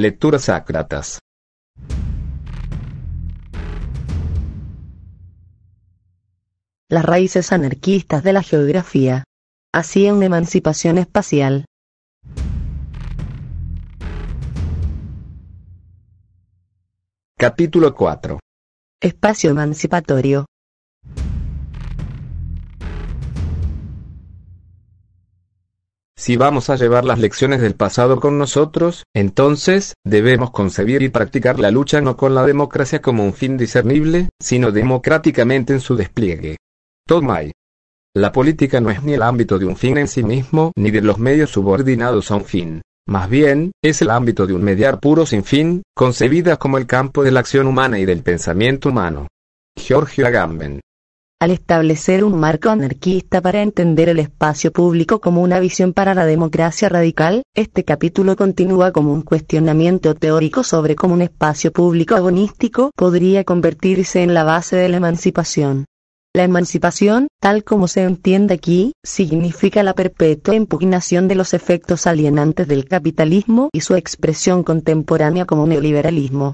Lecturas Sácratas. Las raíces anarquistas de la geografía. Hacía una emancipación espacial. Capítulo 4. Espacio emancipatorio. Si vamos a llevar las lecciones del pasado con nosotros, entonces, debemos concebir y practicar la lucha no con la democracia como un fin discernible, sino democráticamente en su despliegue. Tomai. La política no es ni el ámbito de un fin en sí mismo, ni de los medios subordinados a un fin. Más bien, es el ámbito de un mediar puro sin fin, concebida como el campo de la acción humana y del pensamiento humano. Giorgio Agamben. Al establecer un marco anarquista para entender el espacio público como una visión para la democracia radical, este capítulo continúa como un cuestionamiento teórico sobre cómo un espacio público agonístico podría convertirse en la base de la emancipación. La emancipación, tal como se entiende aquí, significa la perpetua impugnación de los efectos alienantes del capitalismo y su expresión contemporánea como neoliberalismo.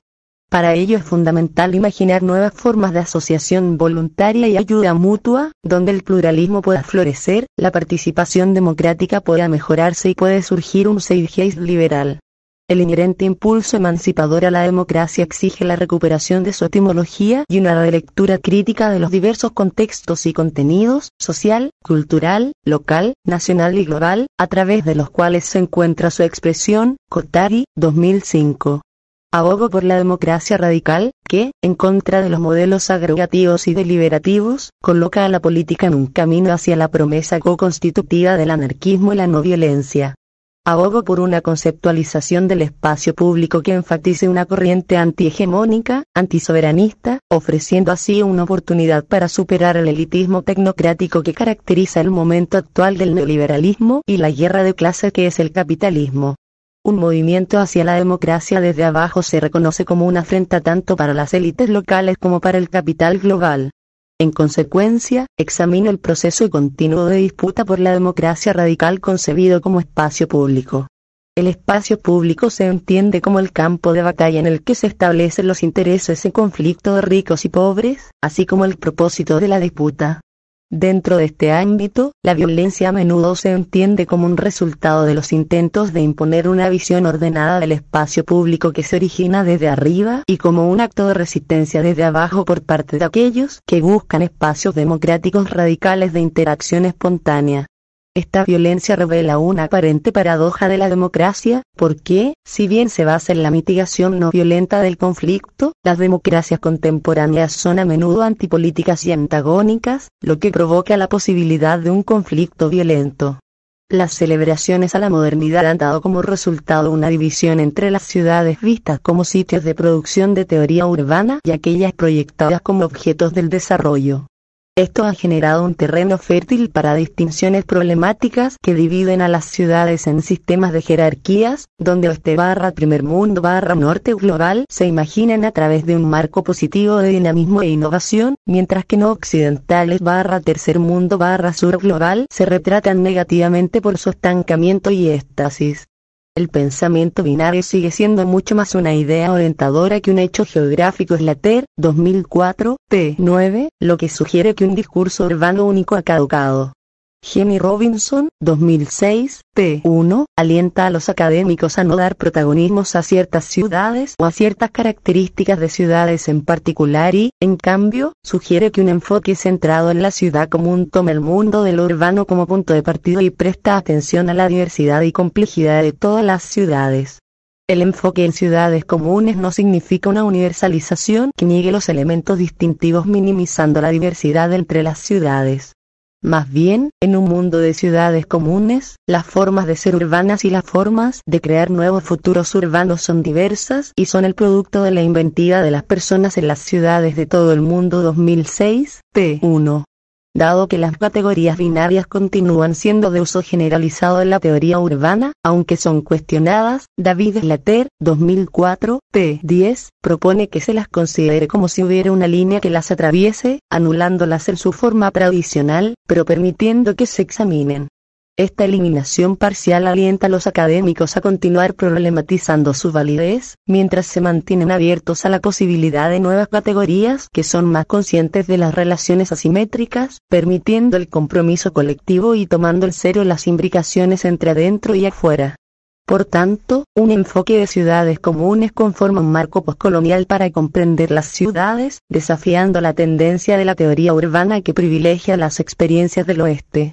Para ello es fundamental imaginar nuevas formas de asociación voluntaria y ayuda mutua, donde el pluralismo pueda florecer, la participación democrática pueda mejorarse y puede surgir un zeitgeist liberal. El inherente impulso emancipador a la democracia exige la recuperación de su etimología y una relectura crítica de los diversos contextos y contenidos, social, cultural, local, nacional y global, a través de los cuales se encuentra su expresión, Cotari, 2005. Abogo por la democracia radical, que, en contra de los modelos agregativos y deliberativos, coloca a la política en un camino hacia la promesa co-constitutiva del anarquismo y la no violencia. Abogo por una conceptualización del espacio público que enfatice una corriente antihegemónica, antisoberanista, ofreciendo así una oportunidad para superar el elitismo tecnocrático que caracteriza el momento actual del neoliberalismo y la guerra de clase que es el capitalismo. Un movimiento hacia la democracia desde abajo se reconoce como una afrenta tanto para las élites locales como para el capital global. En consecuencia, examino el proceso continuo de disputa por la democracia radical concebido como espacio público. El espacio público se entiende como el campo de batalla en el que se establecen los intereses en conflicto de ricos y pobres, así como el propósito de la disputa. Dentro de este ámbito, la violencia a menudo se entiende como un resultado de los intentos de imponer una visión ordenada del espacio público que se origina desde arriba y como un acto de resistencia desde abajo por parte de aquellos que buscan espacios democráticos radicales de interacción espontánea. Esta violencia revela una aparente paradoja de la democracia, porque, si bien se basa en la mitigación no violenta del conflicto, las democracias contemporáneas son a menudo antipolíticas y antagónicas, lo que provoca la posibilidad de un conflicto violento. Las celebraciones a la modernidad han dado como resultado una división entre las ciudades vistas como sitios de producción de teoría urbana y aquellas proyectadas como objetos del desarrollo. Esto ha generado un terreno fértil para distinciones problemáticas que dividen a las ciudades en sistemas de jerarquías, donde oeste barra primer mundo barra norte global se imaginan a través de un marco positivo de dinamismo e innovación, mientras que no occidentales barra tercer mundo barra sur global se retratan negativamente por su estancamiento y éxtasis. El pensamiento binario sigue siendo mucho más una idea orientadora que un hecho geográfico Slater, 2004, p. 9, lo que sugiere que un discurso urbano único ha caducado. Jenny Robinson, 2006, p. 1, alienta a los académicos a no dar protagonismos a ciertas ciudades o a ciertas características de ciudades en particular y, en cambio, sugiere que un enfoque centrado en la ciudad común toma el mundo de lo urbano como punto de partido y presta atención a la diversidad y complejidad de todas las ciudades. El enfoque en ciudades comunes no significa una universalización que niegue los elementos distintivos minimizando la diversidad entre las ciudades. Más bien, en un mundo de ciudades comunes, las formas de ser urbanas y las formas de crear nuevos futuros urbanos son diversas y son el producto de la inventiva de las personas en las ciudades de todo el mundo 2006, p. 1 dado que las categorías binarias continúan siendo de uso generalizado en la teoría urbana, aunque son cuestionadas, David Slater, 2004, p. 10, propone que se las considere como si hubiera una línea que las atraviese, anulándolas en su forma tradicional, pero permitiendo que se examinen. Esta eliminación parcial alienta a los académicos a continuar problematizando su validez, mientras se mantienen abiertos a la posibilidad de nuevas categorías que son más conscientes de las relaciones asimétricas, permitiendo el compromiso colectivo y tomando en serio las imbricaciones entre adentro y afuera. Por tanto, un enfoque de ciudades comunes conforma un marco postcolonial para comprender las ciudades, desafiando la tendencia de la teoría urbana que privilegia las experiencias del oeste.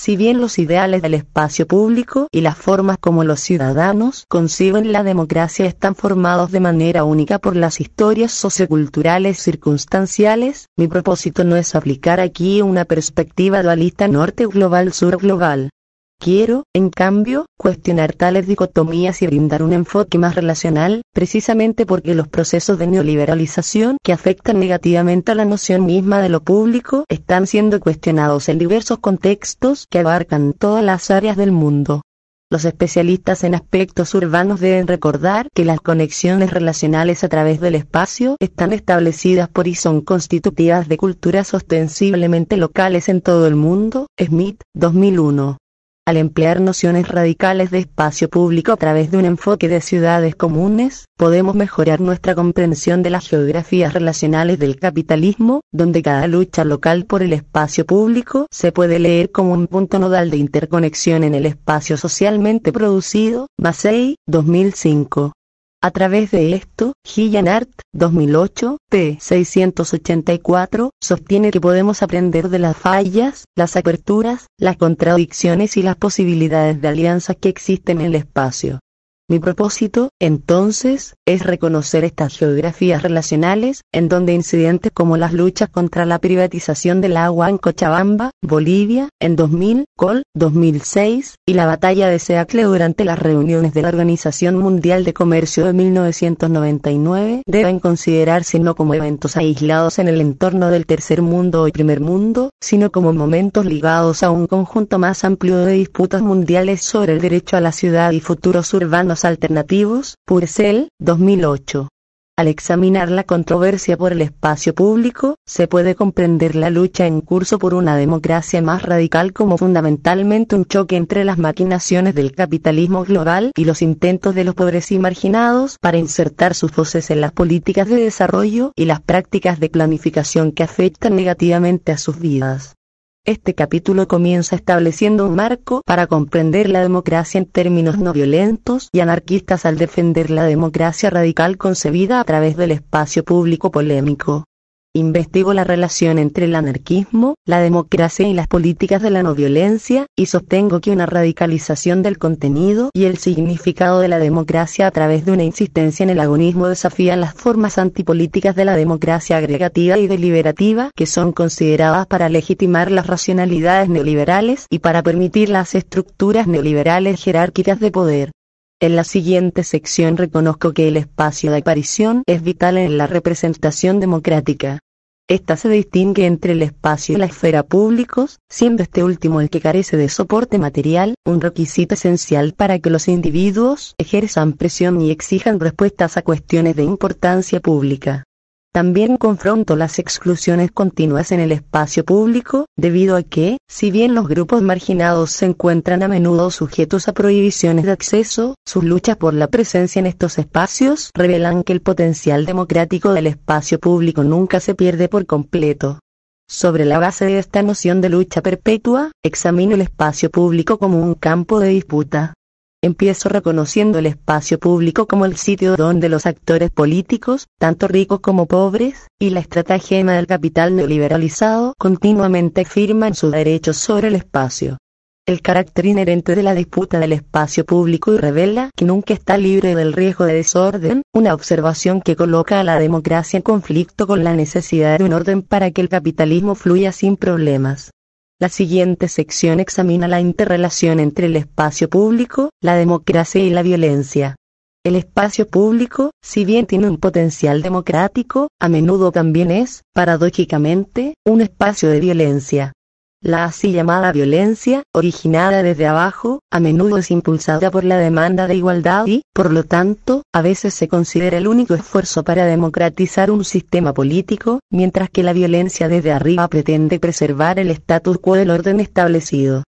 Si bien los ideales del espacio público y las formas como los ciudadanos conciben la democracia están formados de manera única por las historias socioculturales circunstanciales, mi propósito no es aplicar aquí una perspectiva dualista norte global sur global. Quiero, en cambio, cuestionar tales dicotomías y brindar un enfoque más relacional, precisamente porque los procesos de neoliberalización que afectan negativamente a la noción misma de lo público están siendo cuestionados en diversos contextos que abarcan todas las áreas del mundo. Los especialistas en aspectos urbanos deben recordar que las conexiones relacionales a través del espacio están establecidas por y son constitutivas de culturas ostensiblemente locales en todo el mundo. Smith, 2001. Al emplear nociones radicales de espacio público a través de un enfoque de ciudades comunes, podemos mejorar nuestra comprensión de las geografías relacionales del capitalismo, donde cada lucha local por el espacio público se puede leer como un punto nodal de interconexión en el espacio socialmente producido. Massey, 2005. A través de esto, Art, 2008, p. 684, sostiene que podemos aprender de las fallas, las aperturas, las contradicciones y las posibilidades de alianzas que existen en el espacio. Mi propósito, entonces, es reconocer estas geografías relacionales, en donde incidentes como las luchas contra la privatización del agua en Cochabamba, Bolivia, en 2000, Col, 2006, y la batalla de Seacle durante las reuniones de la Organización Mundial de Comercio de 1999, deben considerarse no como eventos aislados en el entorno del tercer mundo y primer mundo, sino como momentos ligados a un conjunto más amplio de disputas mundiales sobre el derecho a la ciudad y futuros urbanos alternativos, Purcell, 2008. Al examinar la controversia por el espacio público, se puede comprender la lucha en curso por una democracia más radical como fundamentalmente un choque entre las maquinaciones del capitalismo global y los intentos de los pobres y marginados para insertar sus voces en las políticas de desarrollo y las prácticas de planificación que afectan negativamente a sus vidas. Este capítulo comienza estableciendo un marco para comprender la democracia en términos no violentos y anarquistas al defender la democracia radical concebida a través del espacio público polémico. Investigo la relación entre el anarquismo, la democracia y las políticas de la no violencia, y sostengo que una radicalización del contenido y el significado de la democracia a través de una insistencia en el agonismo desafía las formas antipolíticas de la democracia agregativa y deliberativa que son consideradas para legitimar las racionalidades neoliberales y para permitir las estructuras neoliberales jerárquicas de poder. En la siguiente sección reconozco que el espacio de aparición es vital en la representación democrática. Esta se distingue entre el espacio y la esfera públicos, siendo este último el que carece de soporte material, un requisito esencial para que los individuos ejerzan presión y exijan respuestas a cuestiones de importancia pública. También confronto las exclusiones continuas en el espacio público, debido a que, si bien los grupos marginados se encuentran a menudo sujetos a prohibiciones de acceso, sus luchas por la presencia en estos espacios revelan que el potencial democrático del espacio público nunca se pierde por completo. Sobre la base de esta noción de lucha perpetua, examino el espacio público como un campo de disputa, Empiezo reconociendo el espacio público como el sitio donde los actores políticos, tanto ricos como pobres, y la estratagema del capital neoliberalizado continuamente firman sus derechos sobre el espacio. El carácter inherente de la disputa del espacio público y revela que nunca está libre del riesgo de desorden, una observación que coloca a la democracia en conflicto con la necesidad de un orden para que el capitalismo fluya sin problemas. La siguiente sección examina la interrelación entre el espacio público, la democracia y la violencia. El espacio público, si bien tiene un potencial democrático, a menudo también es, paradójicamente, un espacio de violencia. La así llamada violencia, originada desde abajo, a menudo es impulsada por la demanda de igualdad y, por lo tanto, a veces se considera el único esfuerzo para democratizar un sistema político, mientras que la violencia desde arriba pretende preservar el status quo del orden establecido.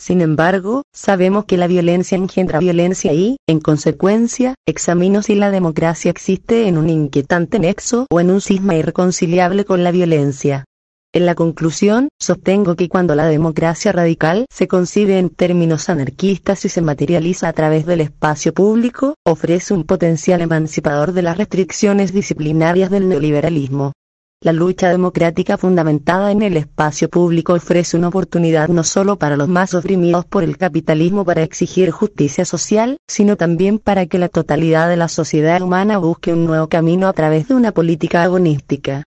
Sin embargo, sabemos que la violencia engendra violencia y, en consecuencia, examino si la democracia existe en un inquietante nexo o en un cisma irreconciliable con la violencia. En la conclusión, sostengo que cuando la democracia radical se concibe en términos anarquistas y se materializa a través del espacio público, ofrece un potencial emancipador de las restricciones disciplinarias del neoliberalismo. La lucha democrática fundamentada en el espacio público ofrece una oportunidad no solo para los más oprimidos por el capitalismo para exigir justicia social, sino también para que la totalidad de la sociedad humana busque un nuevo camino a través de una política agonística.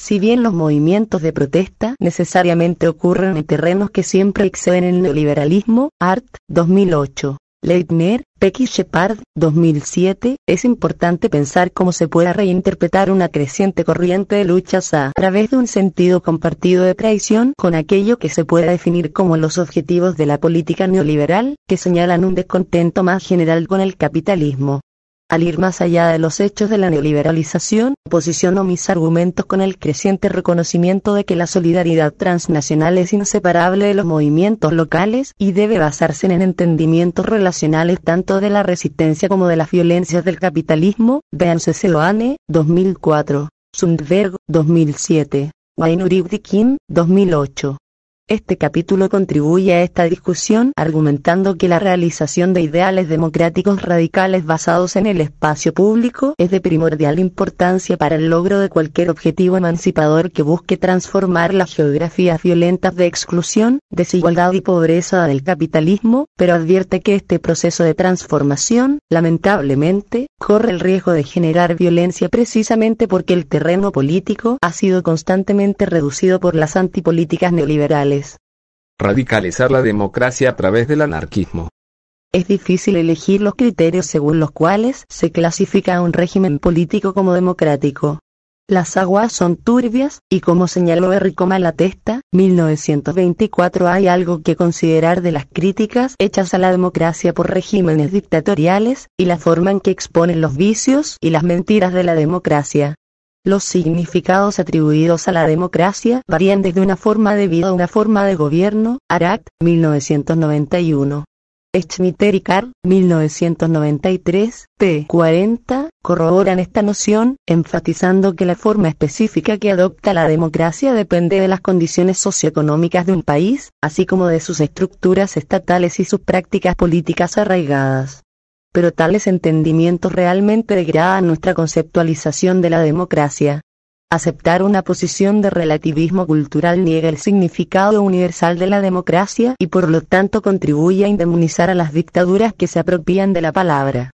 Si bien los movimientos de protesta necesariamente ocurren en terrenos que siempre exceden el neoliberalismo, Art, 2008. Leitner, Pecky Shepard, 2007, es importante pensar cómo se puede reinterpretar una creciente corriente de luchas a través de un sentido compartido de traición con aquello que se puede definir como los objetivos de la política neoliberal, que señalan un descontento más general con el capitalismo. Al ir más allá de los hechos de la neoliberalización, posiciono mis argumentos con el creciente reconocimiento de que la solidaridad transnacional es inseparable de los movimientos locales y debe basarse en entendimientos relacionales tanto de la resistencia como de las violencias del capitalismo. Véanse Celoane, 2004. Sundberg, 2007. Wayne 2008. Este capítulo contribuye a esta discusión argumentando que la realización de ideales democráticos radicales basados en el espacio público es de primordial importancia para el logro de cualquier objetivo emancipador que busque transformar las geografías violentas de exclusión, desigualdad y pobreza del capitalismo, pero advierte que este proceso de transformación, lamentablemente, corre el riesgo de generar violencia precisamente porque el terreno político ha sido constantemente reducido por las antipolíticas neoliberales. Radicalizar la democracia a través del anarquismo. Es difícil elegir los criterios según los cuales se clasifica a un régimen político como democrático. Las aguas son turbias, y como señaló Enrico Malatesta, 1924 hay algo que considerar de las críticas hechas a la democracia por regímenes dictatoriales, y la forma en que exponen los vicios y las mentiras de la democracia. Los significados atribuidos a la democracia varían desde una forma de vida a una forma de gobierno. Arat, 1991. Schmitter y Carr, 1993, p. 40, corroboran esta noción, enfatizando que la forma específica que adopta la democracia depende de las condiciones socioeconómicas de un país, así como de sus estructuras estatales y sus prácticas políticas arraigadas pero tales entendimientos realmente degradan nuestra conceptualización de la democracia. Aceptar una posición de relativismo cultural niega el significado universal de la democracia y por lo tanto contribuye a indemnizar a las dictaduras que se apropian de la palabra.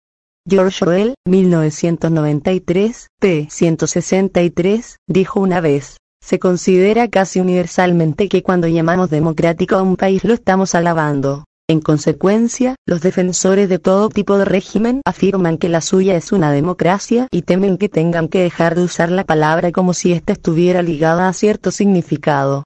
George Orwell, 1993, p. 163, dijo una vez, se considera casi universalmente que cuando llamamos democrático a un país lo estamos alabando. En consecuencia, los defensores de todo tipo de régimen afirman que la suya es una democracia y temen que tengan que dejar de usar la palabra como si ésta estuviera ligada a cierto significado.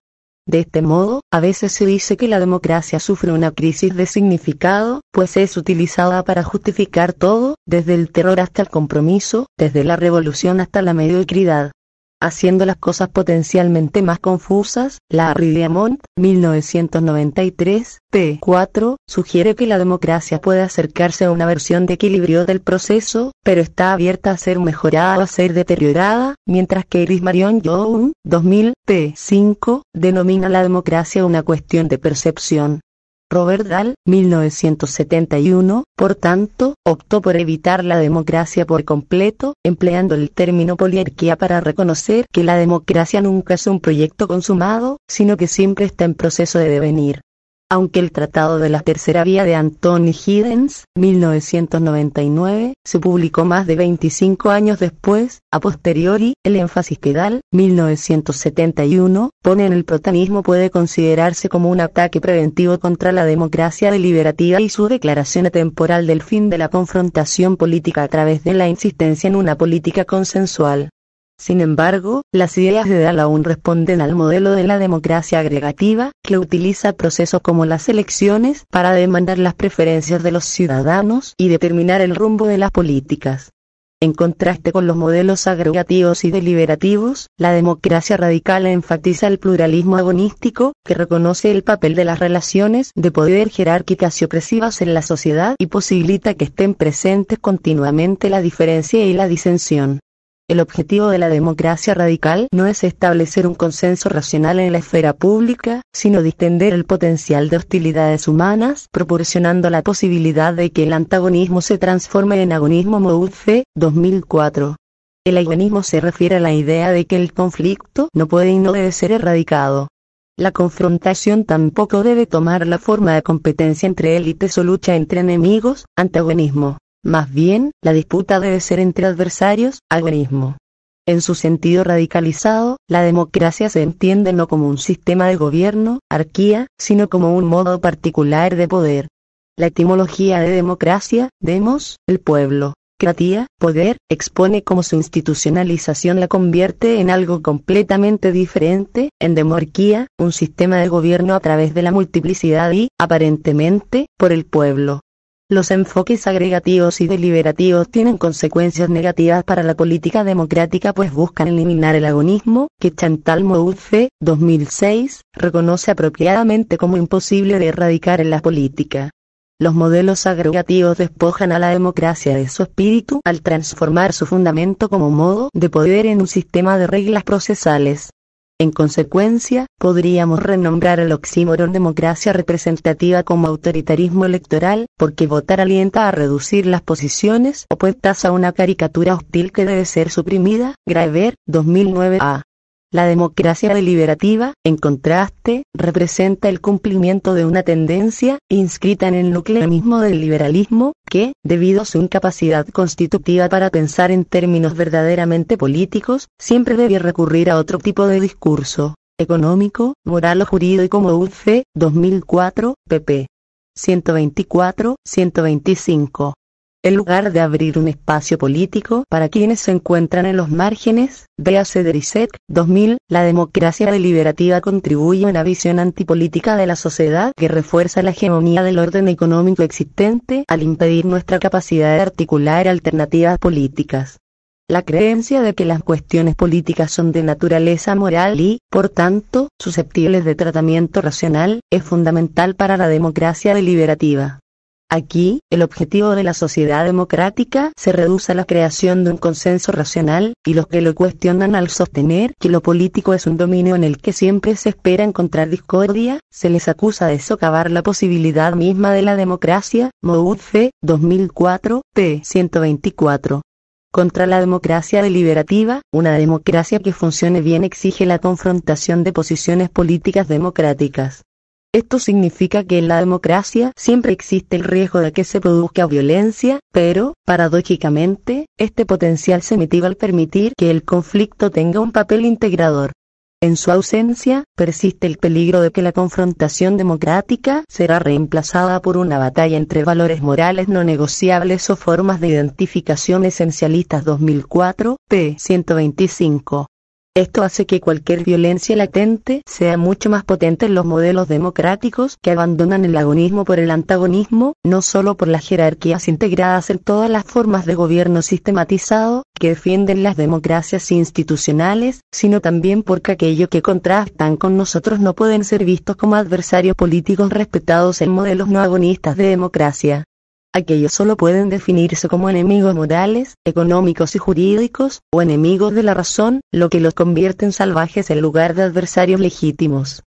De este modo, a veces se dice que la democracia sufre una crisis de significado, pues es utilizada para justificar todo, desde el terror hasta el compromiso, desde la revolución hasta la mediocridad haciendo las cosas potencialmente más confusas, Larry Diamond, 1993, p. 4, sugiere que la democracia puede acercarse a una versión de equilibrio del proceso, pero está abierta a ser mejorada o a ser deteriorada, mientras que Iris Marion Young, 2000, p. 5, denomina la democracia una cuestión de percepción. Robert Dahl, 1971, por tanto, optó por evitar la democracia por completo, empleando el término poliarquía para reconocer que la democracia nunca es un proyecto consumado, sino que siempre está en proceso de devenir. Aunque el Tratado de la Tercera Vía de Anthony Giddens, 1999, se publicó más de 25 años después, a posteriori, el énfasis que Dahl, 1971, pone en el protanismo puede considerarse como un ataque preventivo contra la democracia deliberativa y su declaración atemporal del fin de la confrontación política a través de la insistencia en una política consensual. Sin embargo, las ideas de Dahl aún responden al modelo de la democracia agregativa, que utiliza procesos como las elecciones para demandar las preferencias de los ciudadanos y determinar el rumbo de las políticas. En contraste con los modelos agregativos y deliberativos, la democracia radical enfatiza el pluralismo agonístico, que reconoce el papel de las relaciones de poder jerárquicas y opresivas en la sociedad y posibilita que estén presentes continuamente la diferencia y la disensión. El objetivo de la democracia radical no es establecer un consenso racional en la esfera pública, sino distender el potencial de hostilidades humanas, proporcionando la posibilidad de que el antagonismo se transforme en agonismo Moudfe, 2004. El agonismo se refiere a la idea de que el conflicto no puede y no debe ser erradicado. La confrontación tampoco debe tomar la forma de competencia entre élites o lucha entre enemigos, antagonismo. Más bien, la disputa debe ser entre adversarios, agonismo. En su sentido radicalizado, la democracia se entiende no como un sistema de gobierno, arquía, sino como un modo particular de poder. La etimología de democracia, demos, el pueblo, cratía, poder, expone cómo su institucionalización la convierte en algo completamente diferente, en demorquía, un sistema de gobierno a través de la multiplicidad y, aparentemente, por el pueblo. Los enfoques agregativos y deliberativos tienen consecuencias negativas para la política democrática pues buscan eliminar el agonismo, que Chantal Mouffe, 2006, reconoce apropiadamente como imposible de erradicar en la política. Los modelos agregativos despojan a la democracia de su espíritu al transformar su fundamento como modo de poder en un sistema de reglas procesales. En consecuencia, podríamos renombrar el oxímoron democracia representativa como autoritarismo electoral, porque votar alienta a reducir las posiciones opuestas a una caricatura hostil que debe ser suprimida. Graeber, 2009 a. La democracia deliberativa, en contraste, representa el cumplimiento de una tendencia, inscrita en el núcleo mismo del liberalismo, que, debido a su incapacidad constitutiva para pensar en términos verdaderamente políticos, siempre debe recurrir a otro tipo de discurso, económico, moral o jurídico como UFE, 2004, pp. 124, 125 en lugar de abrir un espacio político para quienes se encuentran en los márgenes, véase Derisek, 2000, la democracia deliberativa contribuye a una visión antipolítica de la sociedad que refuerza la hegemonía del orden económico existente al impedir nuestra capacidad de articular alternativas políticas. La creencia de que las cuestiones políticas son de naturaleza moral y, por tanto, susceptibles de tratamiento racional, es fundamental para la democracia deliberativa. Aquí, el objetivo de la sociedad democrática se reduce a la creación de un consenso racional, y los que lo cuestionan al sostener que lo político es un dominio en el que siempre se espera encontrar discordia, se les acusa de socavar la posibilidad misma de la democracia. Moudfe, 2004, p. 124. Contra la democracia deliberativa, una democracia que funcione bien exige la confrontación de posiciones políticas democráticas. Esto significa que en la democracia siempre existe el riesgo de que se produzca violencia, pero, paradójicamente, este potencial se mitiga al permitir que el conflicto tenga un papel integrador. En su ausencia, persiste el peligro de que la confrontación democrática será reemplazada por una batalla entre valores morales no negociables o formas de identificación esencialistas 2004, p. 125. Esto hace que cualquier violencia latente sea mucho más potente en los modelos democráticos que abandonan el agonismo por el antagonismo, no solo por las jerarquías integradas en todas las formas de gobierno sistematizado, que defienden las democracias institucionales, sino también porque aquello que contrastan con nosotros no pueden ser vistos como adversarios políticos respetados en modelos no agonistas de democracia. Aquellos solo pueden definirse como enemigos morales, económicos y jurídicos, o enemigos de la razón, lo que los convierte en salvajes en lugar de adversarios legítimos.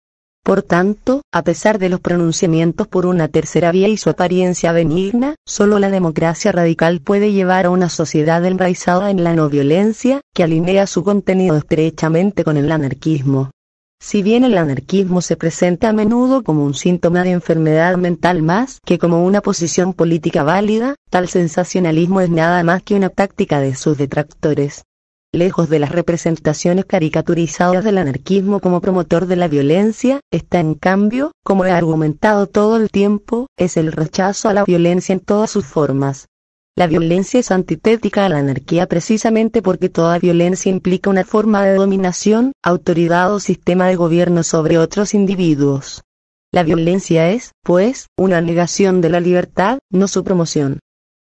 Por tanto, a pesar de los pronunciamientos por una tercera vía y su apariencia benigna, solo la democracia radical puede llevar a una sociedad enraizada en la no violencia, que alinea su contenido estrechamente con el anarquismo. Si bien el anarquismo se presenta a menudo como un síntoma de enfermedad mental más que como una posición política válida, tal sensacionalismo es nada más que una táctica de sus detractores. Lejos de las representaciones caricaturizadas del anarquismo como promotor de la violencia, está en cambio, como he argumentado todo el tiempo, es el rechazo a la violencia en todas sus formas, la violencia es antitética a la anarquía precisamente porque toda violencia implica una forma de dominación, autoridad o sistema de gobierno sobre otros individuos. La violencia es, pues, una negación de la libertad, no su promoción.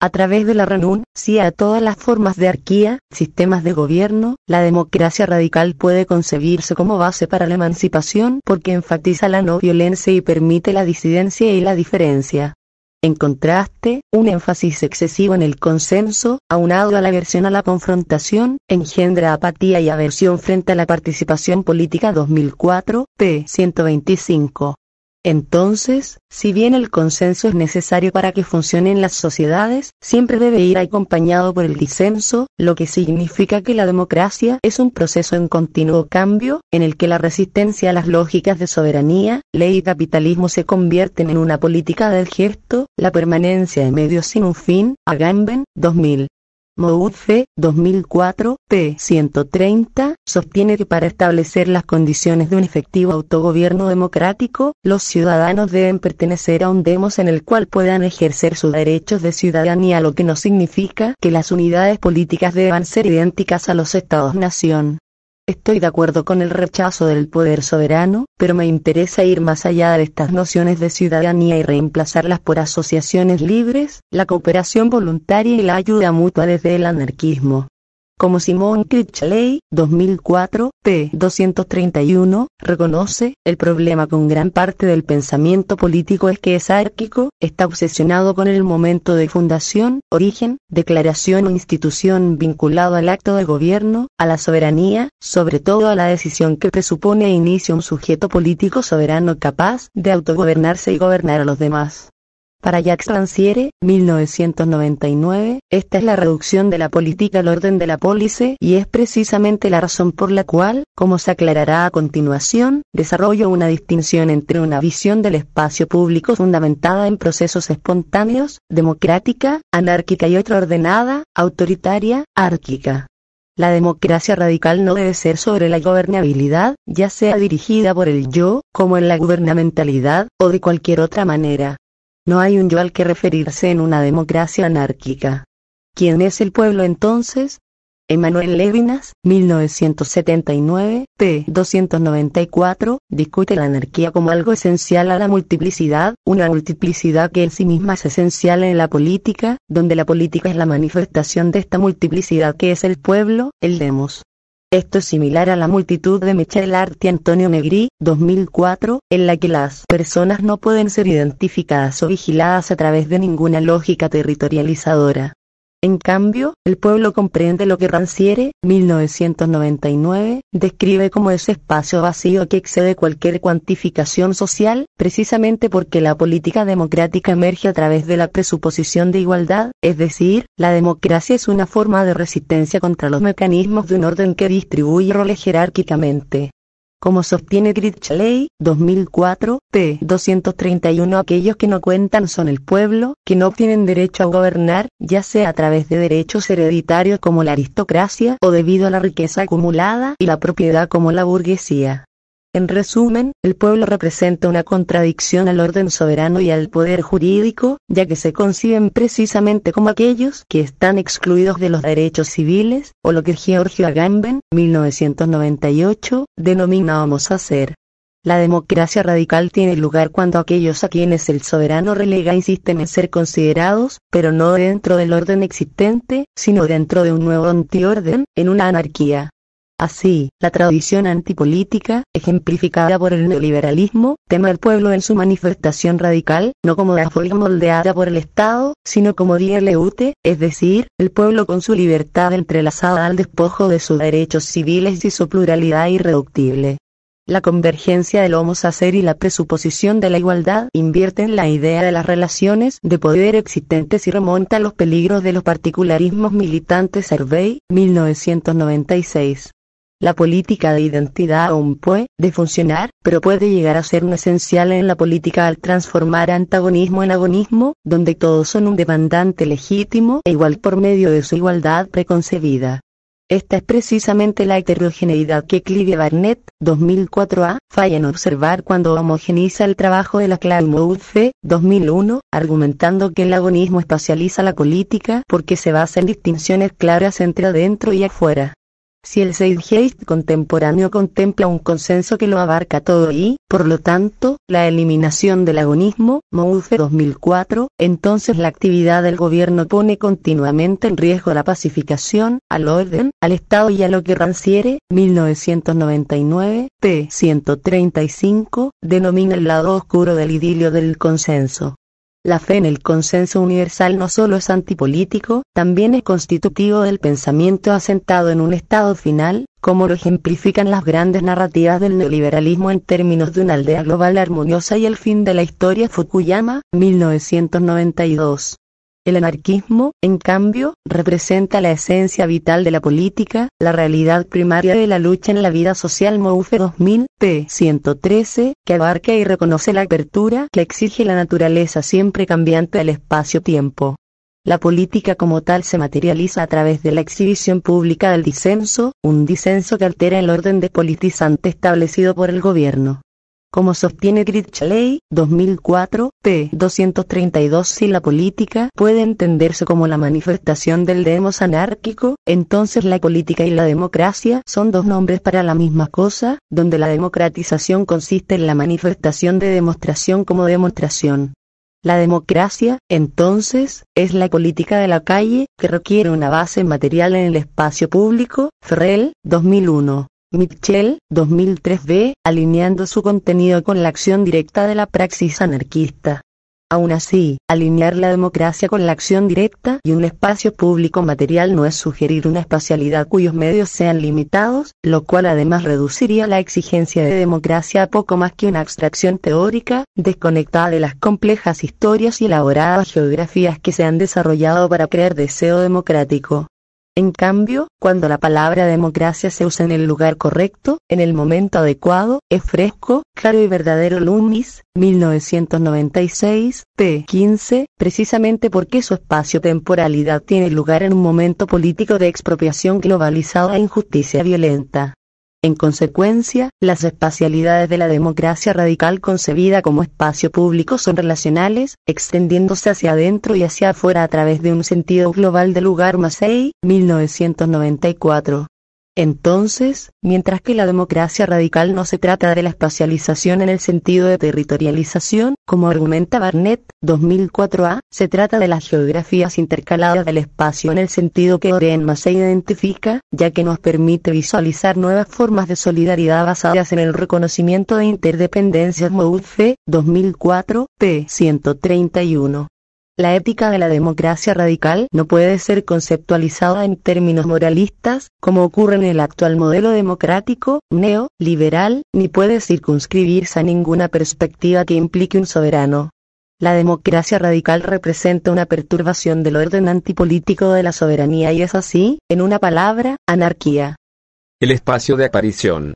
A través de la renuncia a todas las formas de arquía, sistemas de gobierno, la democracia radical puede concebirse como base para la emancipación porque enfatiza la no violencia y permite la disidencia y la diferencia. En contraste, un énfasis excesivo en el consenso, aunado a la aversión a la confrontación, engendra apatía y aversión frente a la participación política 2004, p. 125. Entonces, si bien el consenso es necesario para que funcionen las sociedades, siempre debe ir acompañado por el disenso, lo que significa que la democracia es un proceso en continuo cambio, en el que la resistencia a las lógicas de soberanía, ley y capitalismo se convierten en una política del gesto, la permanencia de medios sin un fin, Agamben, 2000. Moudfe, 2004, p. 130, sostiene que para establecer las condiciones de un efectivo autogobierno democrático, los ciudadanos deben pertenecer a un demos en el cual puedan ejercer sus derechos de ciudadanía, lo que no significa que las unidades políticas deban ser idénticas a los estados-nación. Estoy de acuerdo con el rechazo del poder soberano, pero me interesa ir más allá de estas nociones de ciudadanía y reemplazarlas por asociaciones libres, la cooperación voluntaria y la ayuda mutua desde el anarquismo como Simón Critchley, 2004, p. 231, reconoce, el problema con gran parte del pensamiento político es que es árquico, está obsesionado con el momento de fundación, origen, declaración o institución vinculado al acto de gobierno, a la soberanía, sobre todo a la decisión que presupone e inicia un sujeto político soberano capaz de autogobernarse y gobernar a los demás. Para Jacques Rancière, 1999, esta es la reducción de la política al orden de la pólice y es precisamente la razón por la cual, como se aclarará a continuación, desarrollo una distinción entre una visión del espacio público fundamentada en procesos espontáneos, democrática, anárquica y otra ordenada, autoritaria, árquica. La democracia radical no debe ser sobre la gobernabilidad, ya sea dirigida por el yo, como en la gubernamentalidad, o de cualquier otra manera. No hay un yo al que referirse en una democracia anárquica. ¿Quién es el pueblo entonces? Emanuel Levinas, 1979, p. 294, discute la anarquía como algo esencial a la multiplicidad, una multiplicidad que en sí misma es esencial en la política, donde la política es la manifestación de esta multiplicidad que es el pueblo, el demos. Esto es similar a la multitud de Michel Art y Antonio Negri, 2004, en la que las personas no pueden ser identificadas o vigiladas a través de ninguna lógica territorializadora. En cambio, el pueblo comprende lo que Rancière, 1999, describe como ese espacio vacío que excede cualquier cuantificación social, precisamente porque la política democrática emerge a través de la presuposición de igualdad, es decir, la democracia es una forma de resistencia contra los mecanismos de un orden que distribuye roles jerárquicamente. Como sostiene Critchley, 2004, p. 231 aquellos que no cuentan son el pueblo, que no tienen derecho a gobernar, ya sea a través de derechos hereditarios como la aristocracia o debido a la riqueza acumulada y la propiedad como la burguesía. En resumen, el pueblo representa una contradicción al orden soberano y al poder jurídico, ya que se conciben precisamente como aquellos que están excluidos de los derechos civiles, o lo que Giorgio Agamben, 1998, denomina homo. La democracia radical tiene lugar cuando aquellos a quienes el soberano relega insisten en ser considerados, pero no dentro del orden existente, sino dentro de un nuevo antiorden, en una anarquía. Así, la tradición antipolítica, ejemplificada por el neoliberalismo, teme al pueblo en su manifestación radical, no como la forma moldeada por el Estado, sino como leute, es decir, el pueblo con su libertad entrelazada al despojo de sus derechos civiles y su pluralidad irreductible. La convergencia del homo sacer y la presuposición de la igualdad invierten la idea de las relaciones de poder existentes y remontan los peligros de los particularismos militantes Survey, 1996. La política de identidad aún puede funcionar, pero puede llegar a ser un esencial en la política al transformar antagonismo en agonismo, donde todos son un demandante legítimo e igual por medio de su igualdad preconcebida. Esta es precisamente la heterogeneidad que Clive Barnett, 2004a, falla en observar cuando homogeniza el trabajo de la Claire 2001, argumentando que el agonismo espacializa la política porque se basa en distinciones claras entre adentro y afuera. Si el Zeitgeist contemporáneo contempla un consenso que lo abarca todo y, por lo tanto, la eliminación del agonismo, Mouffe 2004, entonces la actividad del gobierno pone continuamente en riesgo la pacificación, al orden, al Estado y a lo que Ranciere, 1999, p. 135, denomina el lado oscuro del idilio del consenso. La fe en el consenso universal no solo es antipolítico, también es constitutivo del pensamiento asentado en un estado final, como lo ejemplifican las grandes narrativas del neoliberalismo en términos de una aldea global armoniosa y el fin de la historia Fukuyama, 1992. El anarquismo, en cambio, representa la esencia vital de la política, la realidad primaria de la lucha en la vida social Mouffe 2000, p. 113, que abarca y reconoce la apertura que exige la naturaleza siempre cambiante del espacio-tiempo. La política como tal se materializa a través de la exhibición pública del disenso, un disenso que altera el orden de politizante establecido por el gobierno. Como sostiene Critchley, 2004, p. 232 Si la política puede entenderse como la manifestación del demos anárquico, entonces la política y la democracia son dos nombres para la misma cosa, donde la democratización consiste en la manifestación de demostración como demostración. La democracia, entonces, es la política de la calle, que requiere una base material en el espacio público, Ferrell, 2001. Mitchell, 2003b, alineando su contenido con la acción directa de la praxis anarquista. Aún así, alinear la democracia con la acción directa y un espacio público material no es sugerir una espacialidad cuyos medios sean limitados, lo cual además reduciría la exigencia de democracia a poco más que una abstracción teórica, desconectada de las complejas historias y elaboradas geografías que se han desarrollado para crear deseo democrático. En cambio, cuando la palabra democracia se usa en el lugar correcto, en el momento adecuado, es fresco, claro y verdadero Lumis, 1996, p. 15, precisamente porque su espacio-temporalidad tiene lugar en un momento político de expropiación globalizada e injusticia violenta. En consecuencia, las espacialidades de la democracia radical concebida como espacio público son relacionales, extendiéndose hacia adentro y hacia afuera a través de un sentido global del lugar Massey, 1994. Entonces, mientras que la democracia radical no se trata de la espacialización en el sentido de territorialización, como argumenta Barnett, 2004a, se trata de las geografías intercaladas del espacio en el sentido que Oren se identifica, ya que nos permite visualizar nuevas formas de solidaridad basadas en el reconocimiento de interdependencias Moudfe, 2004, p. 131. La ética de la democracia radical no puede ser conceptualizada en términos moralistas, como ocurre en el actual modelo democrático, neo-liberal, ni puede circunscribirse a ninguna perspectiva que implique un soberano. La democracia radical representa una perturbación del orden antipolítico de la soberanía y es así, en una palabra, anarquía. El espacio de aparición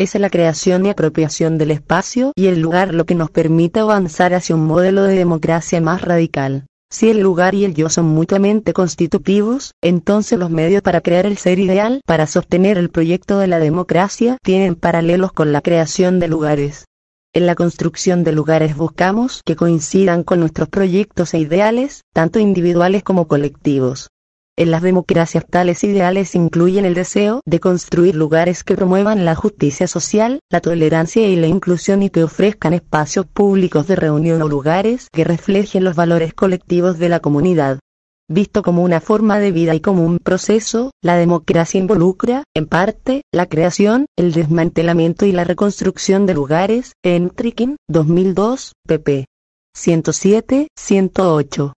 es la creación y apropiación del espacio y el lugar lo que nos permite avanzar hacia un modelo de democracia más radical. Si el lugar y el yo son mutuamente constitutivos, entonces los medios para crear el ser ideal para sostener el proyecto de la democracia tienen paralelos con la creación de lugares. En la construcción de lugares buscamos que coincidan con nuestros proyectos e ideales, tanto individuales como colectivos. En las democracias tales ideales incluyen el deseo de construir lugares que promuevan la justicia social, la tolerancia y la inclusión y que ofrezcan espacios públicos de reunión o lugares que reflejen los valores colectivos de la comunidad. Visto como una forma de vida y como un proceso, la democracia involucra, en parte, la creación, el desmantelamiento y la reconstrucción de lugares, en Trikin, 2002, pp. 107, 108.